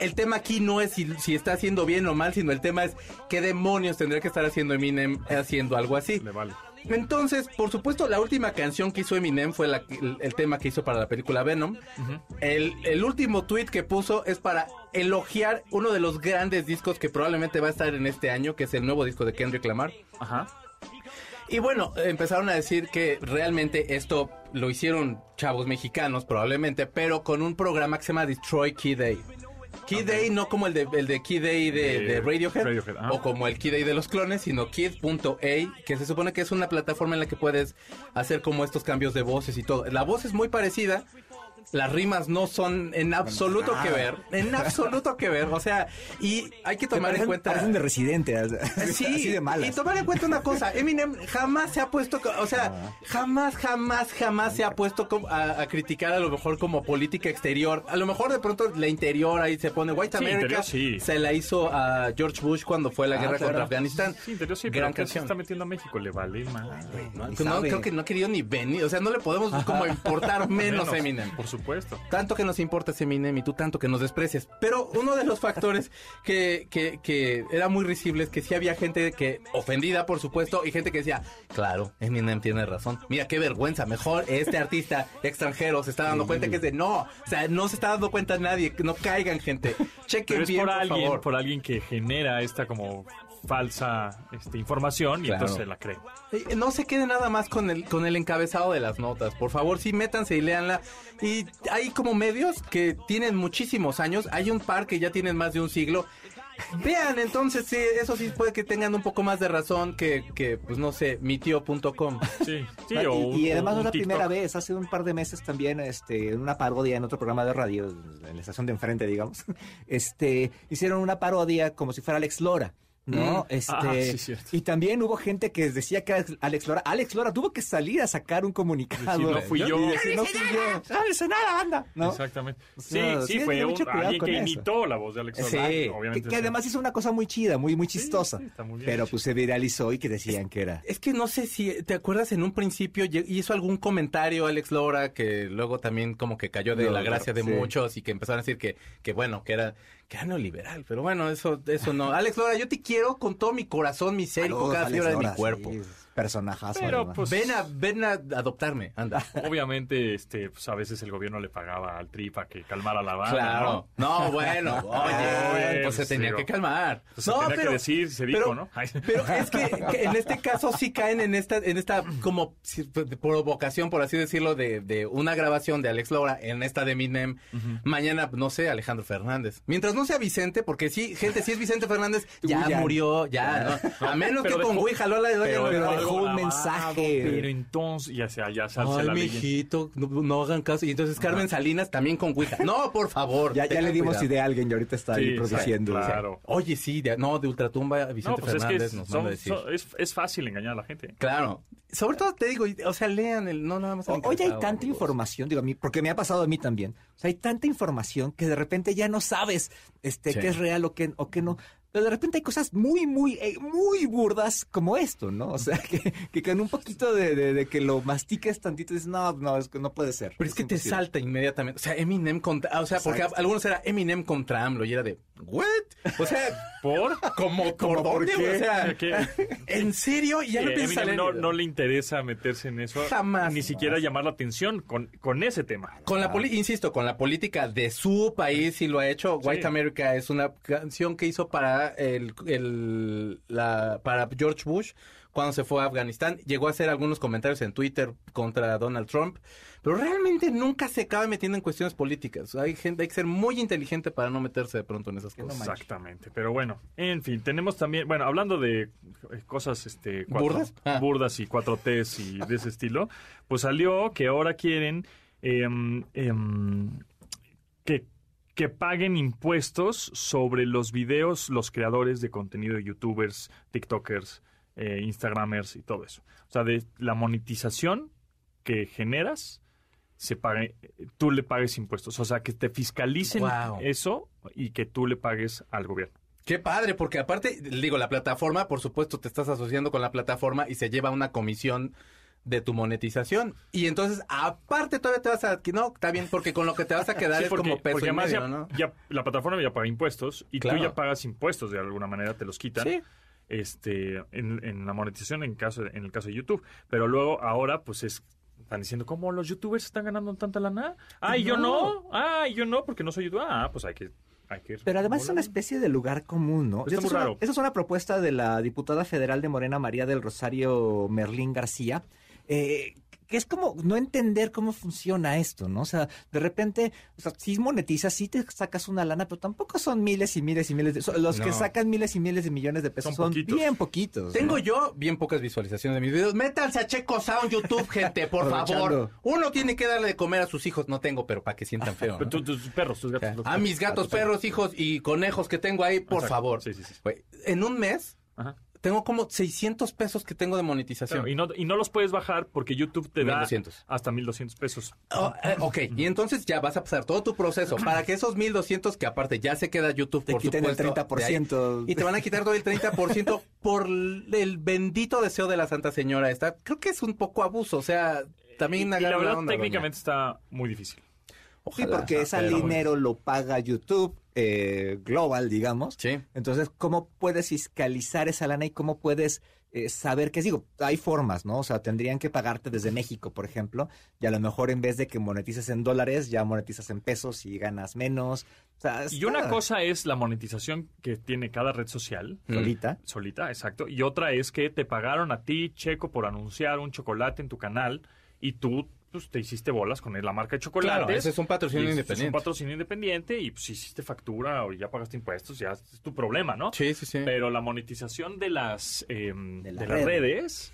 El tema aquí no es si, si está haciendo bien o mal, sino el tema es qué demonios tendría que estar haciendo Eminem haciendo algo así. Le vale. Entonces, por supuesto, la última canción que hizo Eminem fue la- el, el tema que hizo para la película Venom. el, el último tweet que puso es para elogiar uno de los grandes discos que probablemente va a estar en este año, que es el nuevo disco de Kendrick Lamar. Ajá. Y bueno, empezaron a decir que realmente esto lo hicieron chavos mexicanos probablemente, pero con un programa que se llama Destroy Key Day. Key Day no como el de, el de Key Day de, De de Radiohead, o como el Key Day de los clones, sino Kid.a, que se supone que es una plataforma en la que puedes hacer como estos cambios de voces y todo. La voz es muy parecida, las rimas no son en absoluto que ver, en absoluto que ver, o sea, y hay que tomar en cuenta... parecen de residente. Sí, así de y malas. tomar en cuenta una cosa, Eminem jamás se ha puesto, o sea, Ah. jamás, jamás, jamás se ha puesto a, a criticar a lo mejor como política exterior. A lo mejor de pronto la interior ahí se pone White Sí, America. interior sí. Se la hizo a George Bush cuando fue la Ah, guerra claro. contra Afganistán. Sí, interior sí, Gran pero que se canción. está metiendo a México, le vale más. No, creo que no ha querido ni venir, o sea, no le podemos como importar menos, a Eminem. Por supuesto. Tanto que nos importa ese Eminem y tú tanto que nos desprecias. Pero uno de los factores que, que, que era muy risible es que sí había gente que ofendida, por supuesto, y gente que decía, claro, Eminem tiene razón. Mira qué vergüenza, mejor este artista extranjero se está dando cuenta que es de no, o sea, no se está dando cuenta nadie, que no caigan gente. Chequen Pero es bien, por por, alguien, favor. por alguien que genera esta como falsa este, información y Claro. entonces se la cree. Eh, No se quede nada más con el, con el encabezado de las notas. Por favor, sí, métanse y léanla. Y hay como medios que tienen muchísimos años. Hay un par que ya tienen más de un siglo. Vean, entonces, sí, eso sí puede que tengan un poco más de razón que, que pues no sé, mitio.com. Sí, sí, Ah, o y, un- y además no es la TikTok. primera vez, hace un par de meses también, este, en una parodia en otro programa de radio, en la estación de enfrente, digamos, este, hicieron una parodia como si fuera Alex Lora. ¿No? Mm. Este, Ah, sí, cierto. y también hubo gente que decía que Alex Lora. Alex Lora tuvo que salir a sacar un comunicado. Decir, "No fui yo". No fui yo. No nada, banda. ¿no? Exactamente. Sí, sí, sí, fue un- mucho alguien con que eso. imitó la voz de Alex Sí, Lora, Que, obviamente. que sí. además hizo una cosa muy chida, muy, muy chistosa. sí, está muy bien pero hecho. pues se viralizó y que decían que era. Es que no sé si te acuerdas en un principio hizo algún comentario Alex Lora que luego también como que cayó de No, la gracia de sí. muchos y que empezaron a decir que, que bueno, que era, que era neoliberal. Pero bueno, eso, eso no. Alex Lora, yo te quiero con todo mi corazón, mi ser y cada fibra de mi cuerpo. sí, personajazo. Pero, además. pues, Ven a, ven a adoptarme, anda. Obviamente, este, pues, a veces el gobierno le pagaba al tri para que calmara la banda, Claro. ¿no? No, bueno, oye, Oye, pues se pues, tenía digo, que calmar. pues, se no, tenía que decir, se dijo, pero- ¿no? Ay. Pero es que, que en este caso sí caen en esta, en esta como si- provocación, por así decirlo, de, de una grabación de Alex Lora en esta de Eminem. Mañana, no sé, Alejandro Fernández. Mientras no sea Vicente, porque sí, gente, si es Vicente Fernández, ya murió, ya, ¿no? A menos Pero que con Wii jaló la de pero, pero dejó un mensaje. Pero entonces, ya sea, ya se Ay, la mijito, no, no hagan caso. Y entonces Carmen Salinas también con Ouija. No, por favor. Ya, ya le dimos cuidado. idea a alguien y ahorita está ahí Sí, produciendo. claro. Oye, sí, de- no, de Ultratumba, Vicente No, pues es que Fernández es, nos son- manda a decir. son- es, es fácil engañar a la gente. Claro. Sobre todo te digo, o sea, lean el, no nada más. el O- Hoy hay tanta información, digo a mí, porque me ha pasado a mí también. O sea, hay tanta información que de repente ya no sabes este Sí. qué es real o qué, o qué no. Pero de repente hay cosas muy, muy, eh, muy burdas como esto, ¿no? O sea, que, que con un poquito de, de- de que lo mastiques tantito dices, no, no, es que no puede ser. Pero es que te imposible". salta inmediatamente. O sea, Eminem contra. O sea, porque algunos era Eminem contra AMLO y era de. ¿What? O sea, ¿Por? ¿cómo, por ¿Por dónde? qué? O sea, ¿Qué? ¿en serio? Y ya Eh, a Eminem no, no le interesa meterse en eso. Jamás. Ni siquiera llamar la atención con, con ese tema. Con la poli- insisto, con la política de su país sí lo ha hecho. Sí. White America es una canción que hizo para el, el- la para George Bush cuando se fue a Afganistán. Llegó a hacer algunos comentarios en Twitter contra Donald Trump, pero realmente nunca se acaba metiendo en cuestiones políticas. Hay gente, hay que ser muy inteligente para no meterse de pronto en esas cosas. Exactamente, pero bueno, en fin, tenemos también, bueno, hablando de eh, cosas este cuatro- ¿Burdas? Ah. burdas y 4Ts y de ese estilo, pues salió que ahora quieren em, que que paguen impuestos sobre los videos los creadores de contenido, youtubers, tiktokers, eh, instagramers y todo eso. O sea, de la monetización que generas, se pague, tú le pagues impuestos. O sea, que te fiscalicen Wow. eso y que tú le pagues al gobierno. Qué padre, porque aparte, digo, la plataforma, por supuesto, te estás asociando con la plataforma y se lleva una comisión de tu monetización. Y entonces, aparte, todavía te vas a... No, está bien, porque con lo que te vas a quedar Sí, es como peso y medio, ya, ¿no? ya la plataforma ya paga impuestos y Claro. tú ya pagas impuestos de alguna manera, te los quitan. Sí. Este, en, en la monetización en caso de- en el caso de YouTube, pero luego ahora pues es están diciendo cómo los youtubers están ganando tanta lana. Ah, y yo no. Ah, y yo no porque no soy youtuber. Ah, pues hay que Hay que ir. Pero además es una especie de lugar común, ¿no? Está muy es una- raro. esa es una propuesta de la diputada federal de Morena María del Rosario Merlín García, eh, que es como no entender cómo funciona esto, ¿no? O sea, de repente, o sea, sí monetizas, sí te sacas una lana, pero tampoco son miles y miles y miles de... so- Los que sacan miles y miles de millones de pesos Son son, poquitos. bien poquitos. Tengo ¿no? yo bien pocas visualizaciones de mis videos. Métanse a Checo Sound YouTube, gente, por favor. Uno tiene que darle de comer a sus hijos. No tengo, pero para que sientan feo. Pero ¿no? tú- tus perros, tus gatos. A mis gatos, perros, hijos y conejos que tengo ahí, por Exacto. favor. Sí, sí, sí. En un mes Ajá. Tengo como 600 pesos que tengo de monetización. Claro, y, no, y no los puedes bajar porque YouTube te da 1200. hasta 1200 pesos. Oh, eh, ok, y entonces ya vas a pasar todo tu proceso para que esos 1200 que aparte ya se queda YouTube Te por quiten el supuesto, 30%. de ahí, y te van a quitar todo el 30% por el bendito deseo de la Santa Señora esta. Creo que es un poco abuso, o sea, también y, y la verdad, onda, técnicamente está muy difícil. doña. Sí, Ojalá, porque ese dinero lo paga YouTube eh, Global, digamos. Sí. Entonces, ¿cómo puedes fiscalizar esa lana y cómo puedes eh, saber qué es? Digo, hay formas, ¿no? O sea, tendrían que pagarte desde México, por ejemplo, y a lo mejor en vez de que monetices en dólares, ya monetizas en pesos y ganas menos. O sea, Y una cosa es la monetización que tiene cada red social. solita. Solita, exacto. Y otra es que te pagaron a ti, Checo, por anunciar un chocolate en tu canal y tú pues, te hiciste bolas con la marca de chocolates. Claro, ese es un patrocinio independiente. Es un patrocinio independiente y pues hiciste factura o ya pagaste impuestos, ya es tu problema, ¿no? Sí, sí, sí. Pero la monetización de las, eh, de la las red. redes,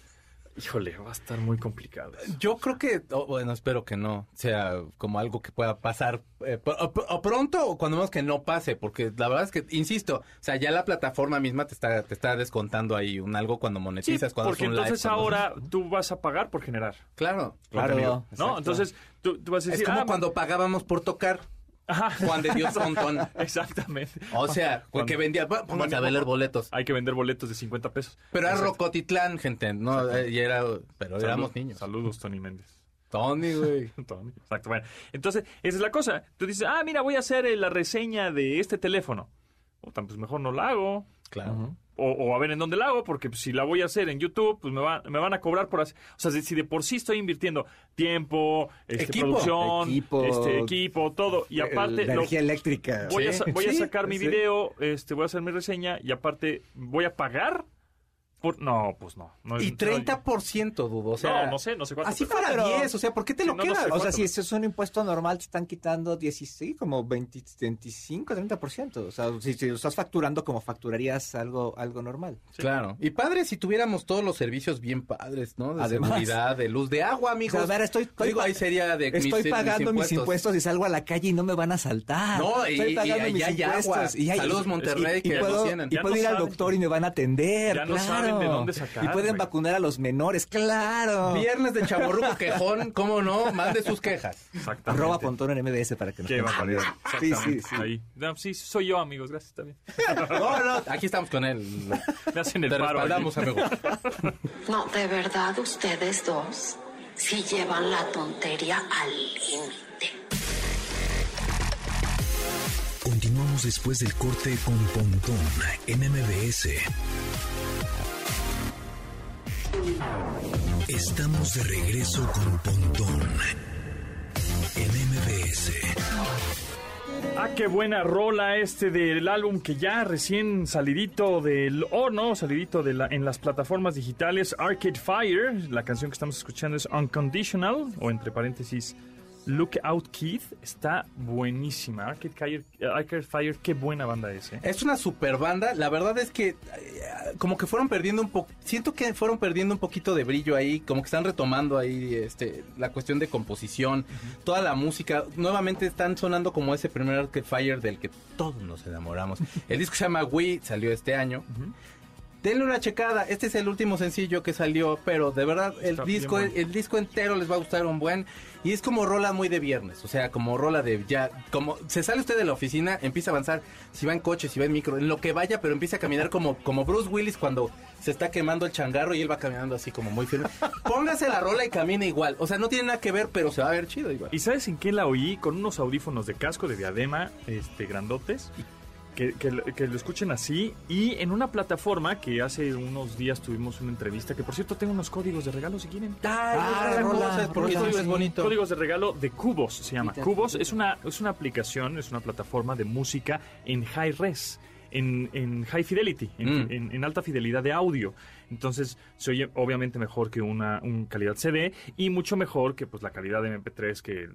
híjole, va a estar muy complicado. Yo creo que, o- bueno, espero que no sea como algo que pueda pasar eh, o, o pronto o cuando menos que no pase, porque la verdad es que, insisto, o sea, ya la plataforma misma te está, te está descontando ahí un algo cuando Sí, monetizas, cuando porque es live, entonces cuando- ahora tú vas a pagar por generar. Claro. Claro, ¿no? Entonces tú, tú vas a Es decir... como ah, cuando pagábamos por tocar Ajá. Juan de Dios Montón. Exactamente. O sea, Cuando- que vendía, bueno, a vender boletos. Hay que vender boletos de 50 pesos. Pero era Exacto. Rocotitlán, gente, no, Eh, y era, pero Salud- éramos niños. Saludos, Tony Méndez. Tony, güey. Tony. Exacto, bueno. Entonces, esa es la cosa. Tú dices, ah, mira, voy a hacer eh, la reseña de este teléfono. Puta, pues mejor no la hago. Claro. O, o a ver en dónde la hago, porque si la voy a hacer en YouTube, pues me, va- me van a cobrar por hacer. O sea, si, si de por sí estoy invirtiendo tiempo, este, Equipo. producción, Equipo. este, equipo, todo. Y aparte, la lo- energía eléctrica. voy, a, Sí, sa- voy a sacar mi sí. video, este, voy a hacer mi reseña y aparte voy a pagar por... No, pues no. no Y 30% dudo, o sea. no, no sé, no sé cuánto. Así pero- fuera pero- 10, o sea, ¿por qué te Sí, lo no, no quedas? sé O sea, si eso es un impuesto normal, te están quitando 16, como 20, 25, 30%. O sea, si, si lo estás facturando como facturarías algo, algo normal. Claro. Y padre si tuviéramos todos los servicios bien padres, ¿no? De Además. seguridad, de luz, de agua, O amigos. sea, a ver, estoy, estoy Digo, ahí sería de mis- estoy mis pagando mis impuestos. y salgo a la calle y no me van a saltar. No, y- estoy y- pagando y mis hay agua. impuestos. Y hay- Saludos, y- Monterrey, y, que y puedo, tienen. y puedo no ir al doctor y me van a atender. Ya no claro. De dónde sacar, Y pueden vacunar a los menores, claro. Viernes de chaborruco quejón, ¿cómo no? Mande sus quejas. Exactamente. Arroba Pontón en MBS para que nos Qué. Sí, sí, sí. Ahí. No, sí, soy yo, amigos. Gracias. No, no, aquí estamos con él. Me hacen el Te paro. respaldamos, aquí. amigo. No, de verdad, ustedes dos sí llevan la tontería al límite. Continuamos después del corte con Pontón en MBS. Estamos de regreso con Pontón en MBS. Ah, qué buena rola este del álbum que ya recién salidito del... Oh, no, salidito de la, en las plataformas digitales Arcade Fire. La canción que estamos escuchando es Unconditional, o entre paréntesis, Look Out Keith. Está buenísima. Arcade Fire, Arcade Fire qué buena banda es, ¿eh? Es una super banda. La verdad es que eh, como que fueron perdiendo un poco. Siento que fueron perdiendo un poquito de brillo ahí. Como que están retomando ahí este la cuestión de composición, toda la música. Nuevamente están sonando como ese primer Arcade Fire del que todos nos enamoramos. El disco se llama We, salió este año. Denle una checada. Este es el último sencillo que salió, pero de verdad el Está disco, el disco entero les va a gustar un buen. Y es como rola muy de viernes, o sea, como rola de ya, como se sale usted de la oficina, empieza a avanzar, si va en coche, si va en micro, en lo que vaya, pero empieza a caminar como, como Bruce Willis cuando se está quemando el changarro y él va caminando así como muy firme. Póngase la rola y camine igual. O sea, no tiene nada que ver, pero se va a ver chido igual. ¿Y sabes en qué la oí? Con unos audífonos de casco de diadema, este, grandotes. Que, que lo- que lo escuchen así y en una plataforma que hace unos días tuvimos una entrevista, que por cierto tengo unos códigos de regalo si quieren. Ah, rola, cosas, porque rola, eso es sí. bonito. Códigos de regalo de Cubos se llama. Cubos es una, es una aplicación, es una plataforma de música en high res. En, en high fidelity, en, Mm. en- en alta fidelidad de audio. Entonces, se oye obviamente mejor que una un calidad CD y mucho mejor que pues la calidad de MP3 que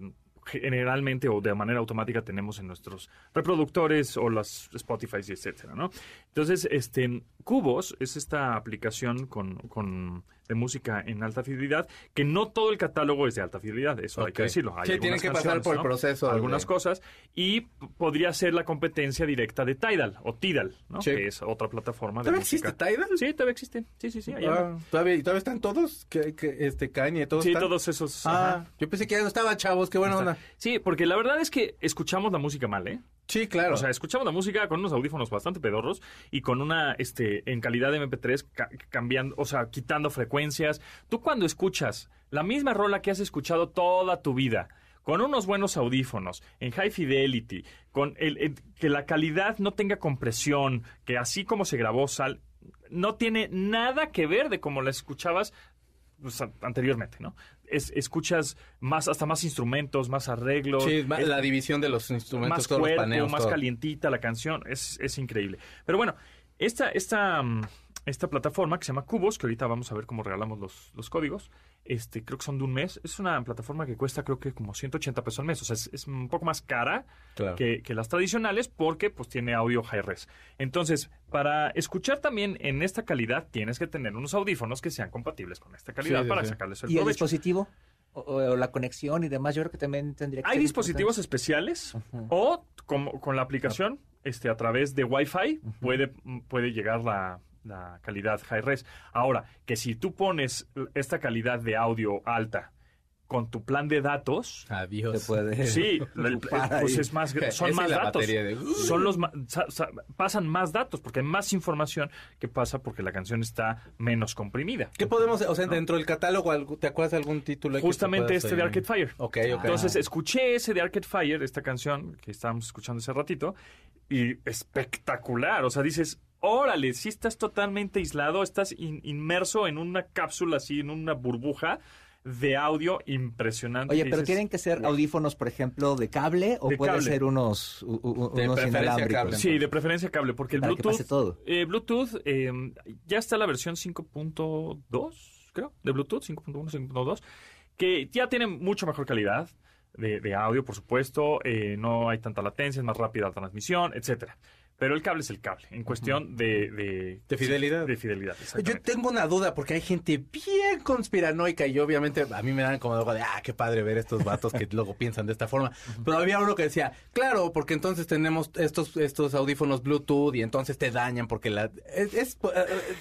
generalmente o de manera automática tenemos en nuestros reproductores o las Spotify etcétera, ¿no? Entonces, este Cubos es esta aplicación con, con de música en alta fidelidad que no todo el catálogo es de alta fidelidad, eso hay que decirlo. Hay Sí, tienen que pasar por el proceso algunas de- cosas y podría ser la competencia directa de Tidal o Tidal, ¿no? Sí. Que es otra plataforma de ¿Todavía música. existe Tidal? Sí, todavía existe. Sí, sí, sí. ahí. Ah, ¿todavía, y ¿Todavía están todos? que que este, Kanye, todos sí, están? todos esos. Ah, ajá. yo pensé que ya no estaba, chavos, qué buena onda. Sí, porque la verdad es que escuchamos la música mal, ¿eh? Sí, claro. O sea, escuchamos la música con unos audífonos bastante pedorros y con una, este, en calidad de MP3, ca- cambiando, o sea, quitando frecuencias. Tú cuando escuchas la misma rola que has escuchado toda tu vida, con unos buenos audífonos, en high fidelity, con el, que la calidad no tenga compresión, que así como se grabó sal, no tiene nada que ver de cómo la escuchabas pues, anteriormente, ¿no? Es, escuchas más, hasta más instrumentos, más arreglos. sí, es- la división de los instrumentos, más todos los cuerpo, paneos, más todo. calientita la canción, es, es increíble. Pero bueno, esta, esta, mm, esta plataforma que se llama Cubos, que ahorita vamos a ver cómo regalamos los, los códigos, este, creo que son de un mes, es una plataforma que cuesta creo que como 180 pesos al mes, o sea, es, es un poco más cara Claro. que, que las tradicionales porque pues tiene audio high res. Entonces, para escuchar también en esta calidad, tienes que tener unos audífonos que sean compatibles con esta calidad Sí, para sí. sacarles el ¿Y el dispositivo? O, o la conexión y demás, yo creo que también tendría que Hay ser dispositivos importante. especiales o como, con la aplicación este, a través de Wi-Fi puede, puede llegar la, la calidad high res. Ahora, que si tú pones esta calidad de audio alta con tu plan de datos, Adiós. Se puede sí, el- ocupar pues es más, son más datos. de- Son los pasan más datos porque hay más información que pasa porque la canción está menos comprimida. ¿Qué podemos, o sea, dentro del catálogo, ¿te acuerdas de algún título? Justamente te este de? Arcade Fire. Ok, ok. Entonces escuché ese de Arcade Fire, esta canción que estábamos escuchando hace ratito, y espectacular. O sea, dices, órale, si estás totalmente aislado, estás in- inmerso en una cápsula así, en una burbuja de audio impresionante. Oye, pero dices, tienen que ser "Wow". audífonos, por ejemplo, de cable o De puede cable. ser unos, u- u- De unos inalámbricos. cable. Sí, de preferencia cable, porque el Para que Bluetooth. pase todo. eh, Bluetooth, eh, ya está la versión 5.2, creo, de Bluetooth, 5.1, 5.2, que ya tiene mucho mejor calidad de, de audio, por supuesto. eh, no hay tanta latencia, es más rápida la transmisión, etcétera. Pero el cable es el cable, en cuestión de, de, De fidelidad. De fidelidad, Yo tengo una duda porque hay gente bien conspiranoica y obviamente a mí me dan como algo de, ah, qué padre ver estos vatos que luego piensan de esta forma. Pero había uno que decía, claro, porque entonces tenemos estos estos audífonos Bluetooth y entonces te dañan porque la... Es, es- eh,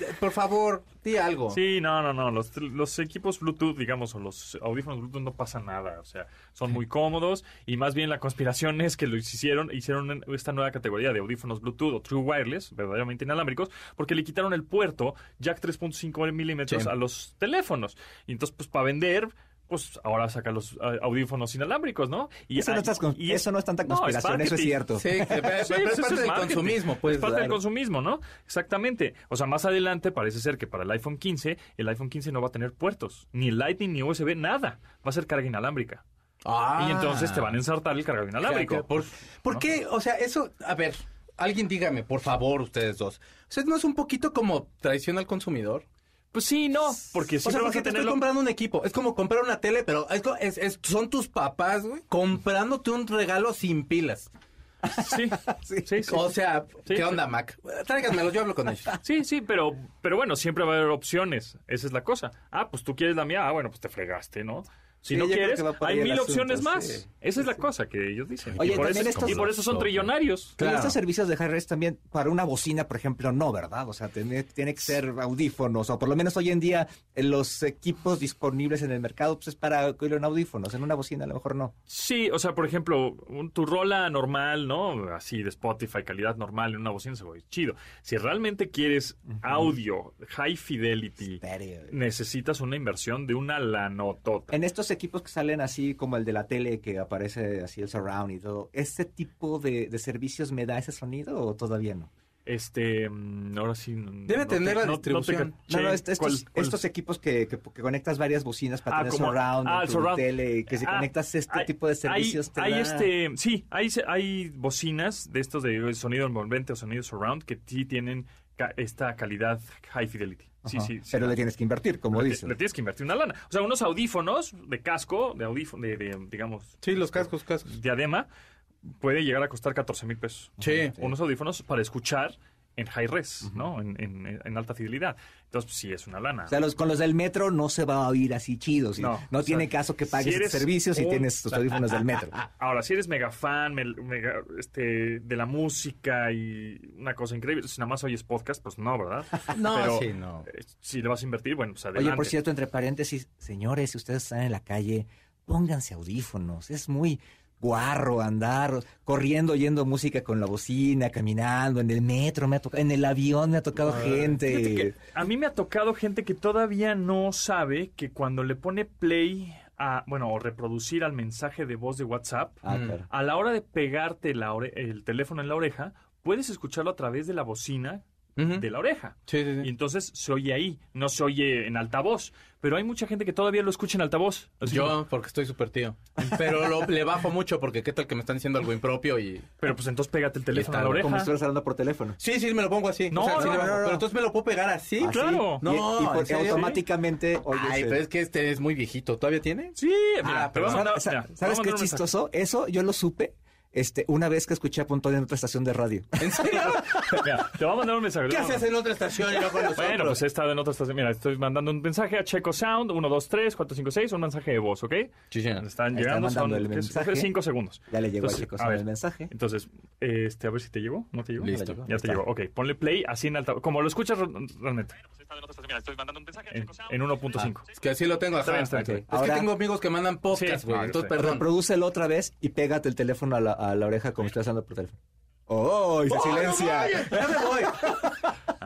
eh, por favor, di algo. Sí, no, no, no. Los, los equipos Bluetooth, digamos, o los audífonos Bluetooth no pasa nada. O sea, son muy cómodos y más bien la conspiración es que lo hicieron, hicieron esta nueva categoría de audífonos Bluetooth o True Wireless, verdaderamente inalámbricos, porque le quitaron el puerto jack 3.5 milímetros Sí. a los teléfonos. Y entonces, pues, para vender... Pues ahora saca los audífonos inalámbricos, ¿no? Y, Eso no, estás con- y es- eso no es tanta No, es conspiración, eso es cierto. Sí, que- pero Sí, pero pues es eso parte del marketing. consumismo, pues. Es parte del consumismo, ¿no? Exactamente. O sea, más adelante parece ser que para el iPhone 15, el iPhone 15 no va a tener puertos, ni Lightning, ni USB, nada. Va a ser carga inalámbrica. Ah. Y entonces te van a ensartar el cargador inalámbrico. ¿Por, por qué? O sea, eso, a ver, alguien dígame, por favor, ustedes dos. Sea, ¿no es un poquito como traición al consumidor? Pues sí, no, porque O sea, siempre vas porque a te estoy comprando un equipo. Es como comprar una tele, pero es, es- son tus papás, güey, comprándote un regalo sin pilas. Sí, sí, sí. sí. O sea, Sí, ¿qué onda, Mac? Tráiganmelos, yo hablo con ellos. Sí, sí, pero, pero bueno, siempre va a haber opciones. Esa es la cosa. Ah, pues tú quieres la mía. Ah, bueno, pues te fregaste, ¿no? Si Sí, no quieres, va hay mil asunto, opciones más. sí. Esa es la cosa que ellos dicen. Oye, y, por eso, también estos- y por eso son trillonarios. Pero Claro. estos servicios de high res también, para una bocina, por ejemplo, no, ¿verdad? O sea, tiene, tiene que ser audífonos, o por lo menos hoy en día eh, los equipos disponibles en el mercado, pues es para oír en audífonos, en una bocina a lo mejor no. Sí, o sea, por ejemplo, un- tu rola normal, ¿no? Así de Spotify, calidad normal en una bocina se ve chido. Si realmente quieres audio, high fidelity, necesitas una inversión de una lanotota. En estos equipos que salen así como el de la tele que aparece así el surround y todo, ¿este tipo de, de servicios me da ese sonido o todavía no? Este, mm, ahora sí. no- Debe no tener te- la no- no te distribución. No, no, est- estos, ¿Cuál- cuál? estos equipos que, que, que conectas varias bocinas para Ah, tener como- surround, ah, surround. tele, que si Ah, conectas este hay- tipo de servicios hay, te hay da- este, sí, hay, hay bocinas de estos de sonido envolvente o sonido surround que sí tienen ca- esta calidad high fidelity. Sí, sí, sí. Pero le tienes que invertir, como le, dices. le tienes que invertir una lana. O sea, unos audífonos de casco, de audífono, de, de, digamos, Sí, los cascos, cascos. diadema, puede llegar a costar 14 mil pesos. Sí. Unos audífonos para escuchar en high res, ¿no? En, en- en alta fidelidad. Entonces, sí, es una lana. O sea, los, con los del metro no se va a oír así chidos. No, No, tiene sea, caso que si pagues eres servicios y un- tienes tus audífonos del metro. Ahora, si eres mega fan mega, este, de la música y una cosa increíble, si nada más oyes podcast, pues no, ¿verdad? No, Pero, sí, no. eh, si le vas a invertir, bueno, pues adelante. Oye, por cierto, entre paréntesis, señores, si ustedes están en la calle, pónganse audífonos. Es muy guarro andar corriendo oyendo música con la bocina, caminando en el metro, me ha tocado, en el avión me ha tocado gente. Que a mí me ha tocado gente que todavía no sabe que cuando le pone play a, bueno, o reproducir al mensaje de voz de WhatsApp, Ah, Mm. claro. a la hora de pegarte la ore- el teléfono en la oreja, puedes escucharlo a través de la bocina De la oreja. Sí, sí, Y sí. entonces se oye ahí, no se oye en altavoz. Pero hay mucha gente que todavía lo escucha en altavoz. Así como- Yo, porque estoy súper tío. Pero lo- le bajo mucho porque qué tal que me están diciendo algo impropio y... Pero pues entonces pégate el teléfono a la oreja. Como si estuvieras hablando por teléfono. Sí, sí, me lo pongo así. No, O sea, sí no, le bajo. no, no. Pero entonces me lo puedo pegar así. Así. claro. Y- No, y, ¿en porque automáticamente oyes Ay, el- pero es que este es muy viejito. ¿Todavía tiene? Sí, mira, Ah, pero mira, a ¿Sabes qué chistoso? Eso yo lo supe este, una vez que escuché a Pontón en otra estación de radio. ¿En serio? Mira, te voy a mandar un mensaje. ¿Qué haces en otra estación y no con nosotros? Bueno, pues he estado en otra estación. Mira, estoy mandando un mensaje a Checo Sound, 1, 2, 3, 4, 5, 6, un mensaje de voz, ¿ok? Sí, sí. Están llegando, son mandando el mensaje. 5 segundos. Ya le llegó Entonces, a Checo a Sound ver, el mensaje. Entonces, este, a ver si te llegó, ¿no te llegó? Listo. Ya te llegó, ok. Ponle play así en alta, como lo escuchas re- realmente. En, en 1.5. Es que así lo tengo. Está bien, está bien. Es Ahora- que tengo amigos que mandan podcast, Sí, güey. no, yo entonces, perdón. Reprodúcelo otra vez y pégate el teléfono a la, a la oreja como estuvieras hablando por teléfono. ¡Oh! Y se silencia. Ya me voy.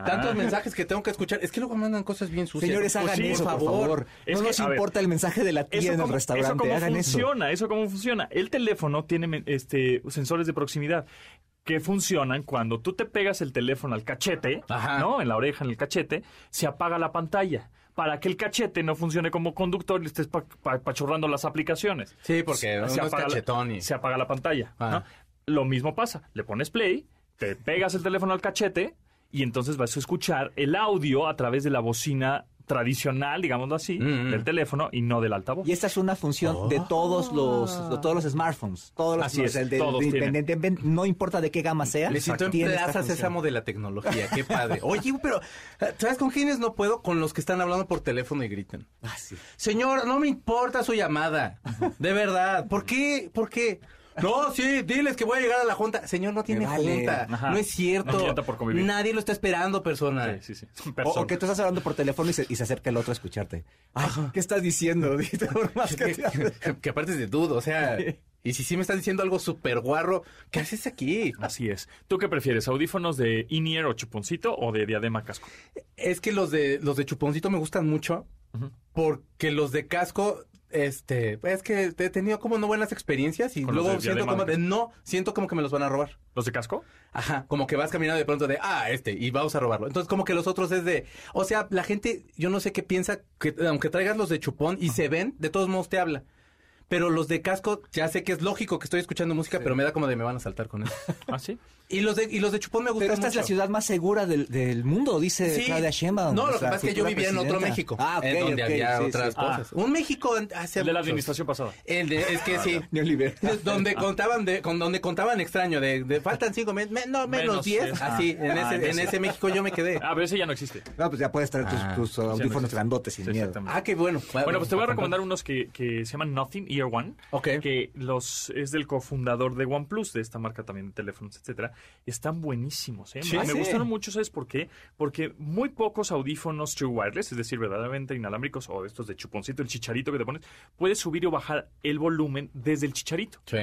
Tantos mensajes que tengo que escuchar. Es que luego mandan cosas bien sucias. Señores, Pues hagan sí, eso, por por favor. Es no que, nos ver, importa el mensaje de la tía en el cómo- restaurante. Eso cómo hagan eso. funciona, eso cómo funciona. El teléfono tiene este, sensores de proximidad que funcionan cuando tú te pegas el teléfono al cachete, Ajá. ¿no? En la oreja, en el cachete, se apaga la pantalla. Para que el cachete no funcione como conductor y le estés pa- pa- pachurrando las aplicaciones. Sí, porque es apaga la- y- se apaga la pantalla. Ah. ¿no? Lo mismo pasa. Le pones play, te pegas el teléfono al cachete y entonces vas a escuchar el audio a través de la bocina tradicional, digámoslo así, Mm, mm. del teléfono y no del altavoz. Y esta es una función de todos los de todos los smartphones. Todos los, Así es, el de- todos de- tienen. independiente- no importa de qué gama sea. Me siento en tiene esta Plaza función. Sésamo de la tecnología. Qué padre. Oye, pero ¿sabes con quiénes no puedo? Con los que están hablando por teléfono y gritan. Ah, sí. Señor, no me importa su llamada. De verdad. ¿Por qué? ¿Por qué? No, sí, diles que voy a llegar a la junta. Señor, no tiene vale. junta. Ajá. No es cierto. No por convivir. Nadie lo está esperando, persona. Sí, sí, sí. O, Persona. o que tú estás hablando por teléfono y se, y se acerca el otro a escucharte. Ay, ¿qué estás diciendo? Dite por más que que aparte es de dudo, o sea. Y si sí me estás diciendo algo súper guarro, ¿qué haces aquí? Así es. ¿Tú qué prefieres? ¿Audífonos de in-ear o chuponcito o de diadema casco? Es que los de los de chuponcito me gustan mucho porque los de casco este, es que he tenido como no buenas experiencias y luego siento como de no, siento como que me los van a robar. ¿Los de casco? Ajá, como que vas caminando de pronto de, ah, este, y vamos a robarlo. Entonces, como que los otros es de, o sea, la gente, yo no sé qué piensa, que aunque traigas los de chupón y se ven, de todos modos te habla. Pero los de casco, ya sé que es lógico que estoy escuchando música, pero me da como de me van a saltar con eso. ¿Ah, sí? Y los de, y los de chupón me gustan Pero esta es la ciudad más segura del, del mundo, dice Sí. Claudia Sheinbaum. No, lo que pasa es que yo vivía en otro. México, Ah, ok, en donde había sí, otras sí. cosas. Un México hace El de la administración pasada. El de, es que sí. Neoliberal. donde contaban de, con donde contaban extraño de, de faltan cinco meses, no menos Menos diez, diez. así en Ah, ese, en ese. México yo me quedé. Ah, pero ese ya no existe. No, pues ya puedes traer tus, Ah, tus audífonos grandotes sin Sí, miedo. exactamente. Ah, qué bueno. Bueno, pues te voy a recomendar unos que, que se llaman Nothing Ear One. Ok. Que los es del cofundador de OnePlus, de esta marca también de teléfonos, etcétera. Están buenísimos, ¿eh? Sí. Me Ah, sí. gustaron mucho, ¿sabes por qué? Porque muy pocos audífonos True Wireless, es decir, verdaderamente inalámbricos o estos de chuponcito, el chicharito que te pones, puedes subir o bajar el volumen desde el chicharito. Sí.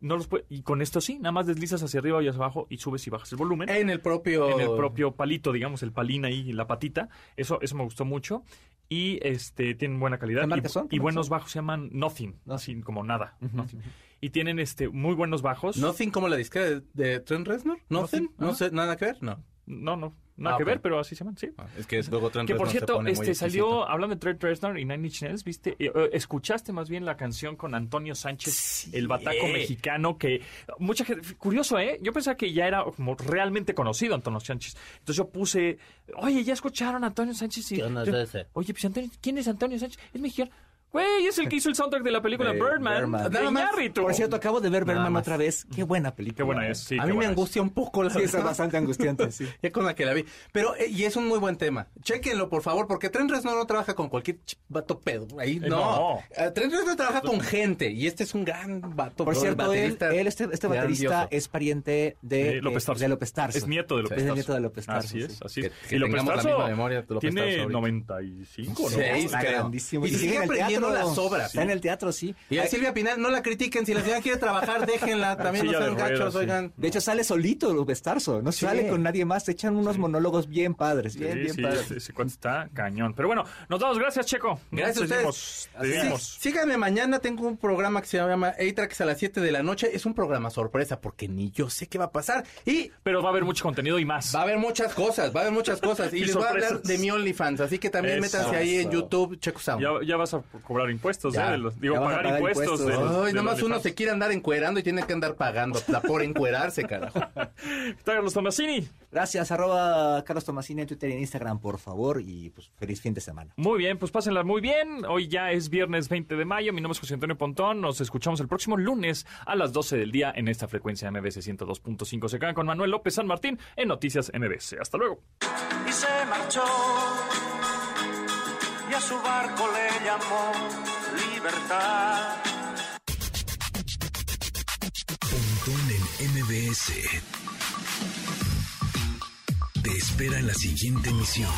No los puede- y con esto sí, nada más deslizas hacia arriba y hacia abajo y subes y bajas el volumen. En el propio. en el propio palito, digamos, el palín ahí, la patita. Eso, eso me gustó mucho. y este tienen buena calidad ¿Qué y, son? ¿Qué y marcas buenos son? bajos se llaman Nothing, Nothing. así como nada, Nothing. Y tienen este muy buenos bajos. ¿Nothing como la disquera de, de Trent Reznor? ¿Nothing? Nothing, No ajá. sé, nada que ver, no. No, no, nada Ah, que ver, pero así se llaman, sí. Ah, Es que luego Trent Que por se cierto, pone este salió exquisito. hablando de Trent Reznor y Nine Inch Nails, ¿viste? Eh, eh, escuchaste más bien la canción con Antonio Sánchez, el bataco mexicano que mucha gente curioso, ¿eh? Yo pensaba que ya era como realmente conocido Antonio Sánchez. Entonces yo puse, "Oye, ya escucharon a Antonio Sánchez." Y, ¿Qué onda es ese? Oye, pues Antonio, ¿quién es Antonio Sánchez? Es mexicano. Güey, es el que hizo el soundtrack de la película De Birdman. Birdman. de Nada más. Por cierto, acabo de ver Nada más. otra vez. Qué buena película. Qué buena es, sí. a mí me es. angustia un poco la Sí, es bastante angustiante, sí. Ya con la que la vi. Pero, eh, y es un muy buen tema. Chéquenlo, por favor, porque Trent Reznor no trabaja con cualquier vato pedo. Ahí Eh, no. no. Eh, Trent Reznor trabaja con gente. Y este es un gran vato. Por cierto, él, este, este baterista grandioso. es pariente de, De López eh, Tarso. de López Tarso. Es nieto de López Es el Tarso. nieto de López Tarso. Así es, sí. así es. que y López la Tarso misma memoria de López Tarso tiene ahorita. 95, ¿no? Sí, Está creo. grandísimo. Y sigue aprendiendo teatro. las obras. Está en el teatro, sí. Y a Silvia Pinal, no la critiquen. Si la señora quiere trabajar, déjenla. También no sean gachos, sí. oigan. De hecho, sale solito López Tarso. No Sí. sale con nadie más. Se echan unos monólogos bien padres. Bien, Sí, bien sí, padres. ese, ese cuento está cañón. Pero bueno, nos damos gracias, Checo. Gracias a ustedes. síganme mañana, tengo un programa que se llama A-Tracks a las 7 de la noche. Es un programa sorpresa porque ni yo sé qué va a pasar. Y Pero va a haber mucho contenido y más. va a haber muchas cosas, va a haber muchas cosas. Y, Y les voy a hablar sorpresas. de mi OnlyFans, así que también Eso. métanse ahí en. YouTube, Checo Sound. Ya, ya vas a cobrar impuestos, Ya. ¿eh? De los- digo, pagar, pagar impuestos. de impuestos. los- Ay, nomás uno se quiere andar encuerando y tiene que andar pagando la por encuerarse, carajo. Está Carlos Tomasini. Gracias, arroba Carlos Tomasini en Twitter y en Instagram, por favor. Y pues feliz fin de semana. Muy bien, pues pásenla muy bien. Hoy ya es viernes 20 de mayo. Mi nombre es José Antonio Pontón. Nos escuchamos el próximo lunes a las 12 del día en esta frecuencia MBS 102.5. Se quedan con Manuel López San Martín en Noticias MBS. Hasta luego. y se marchó. Y a su barco le llamó libertad. Pontón en MBS. Te espera en la siguiente emisión.